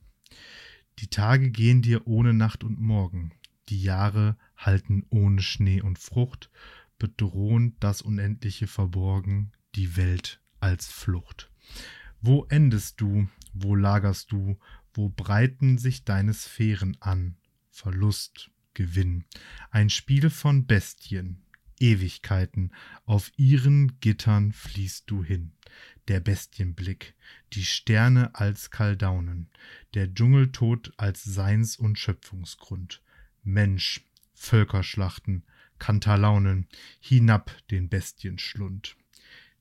Die Tage gehen dir ohne Nacht und Morgen, die Jahre halten ohne Schnee und Frucht, bedrohend das Unendliche verborgen, die Welt als Flucht. Wo endest du, wo lagerst du, wo breiten sich deine Sphären an? Verlust, Gewinn, ein Spiel von Bestien, Ewigkeiten, auf ihren Gittern fließt du hin. Der Bestienblick, die Sterne als Kaldaunen, der Dschungeltod als Seins- und Schöpfungsgrund. Mensch, Völkerschlachten, Kantalaunen, hinab den Bestienschlund.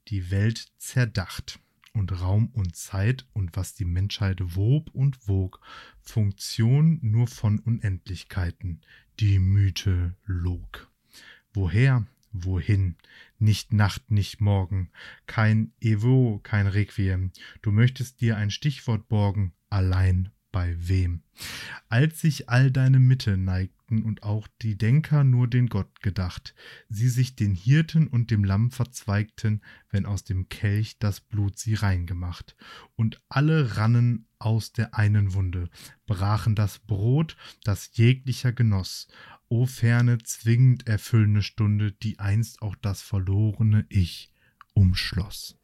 Die Welt zerdacht und Raum und Zeit und was die Menschheit wob und wog, Funktion nur von Unendlichkeiten, die Mythe log. Woher, wohin, nicht Nacht, nicht Morgen, kein Evo, kein Requiem, du möchtest dir ein Stichwort borgen, allein bei wem? Als sich all deine Mitte neigt sagten und auch die Denker nur den Gott gedacht, sie sich den Hirten und dem Lamm verzweigten, wenn aus dem Kelch das Blut sie reingemacht. Und alle rannen aus der einen Wunde, brachen das Brot, das jeglicher genoss, o ferne zwingend erfüllende Stunde, die einst auch das verlorene Ich umschloss.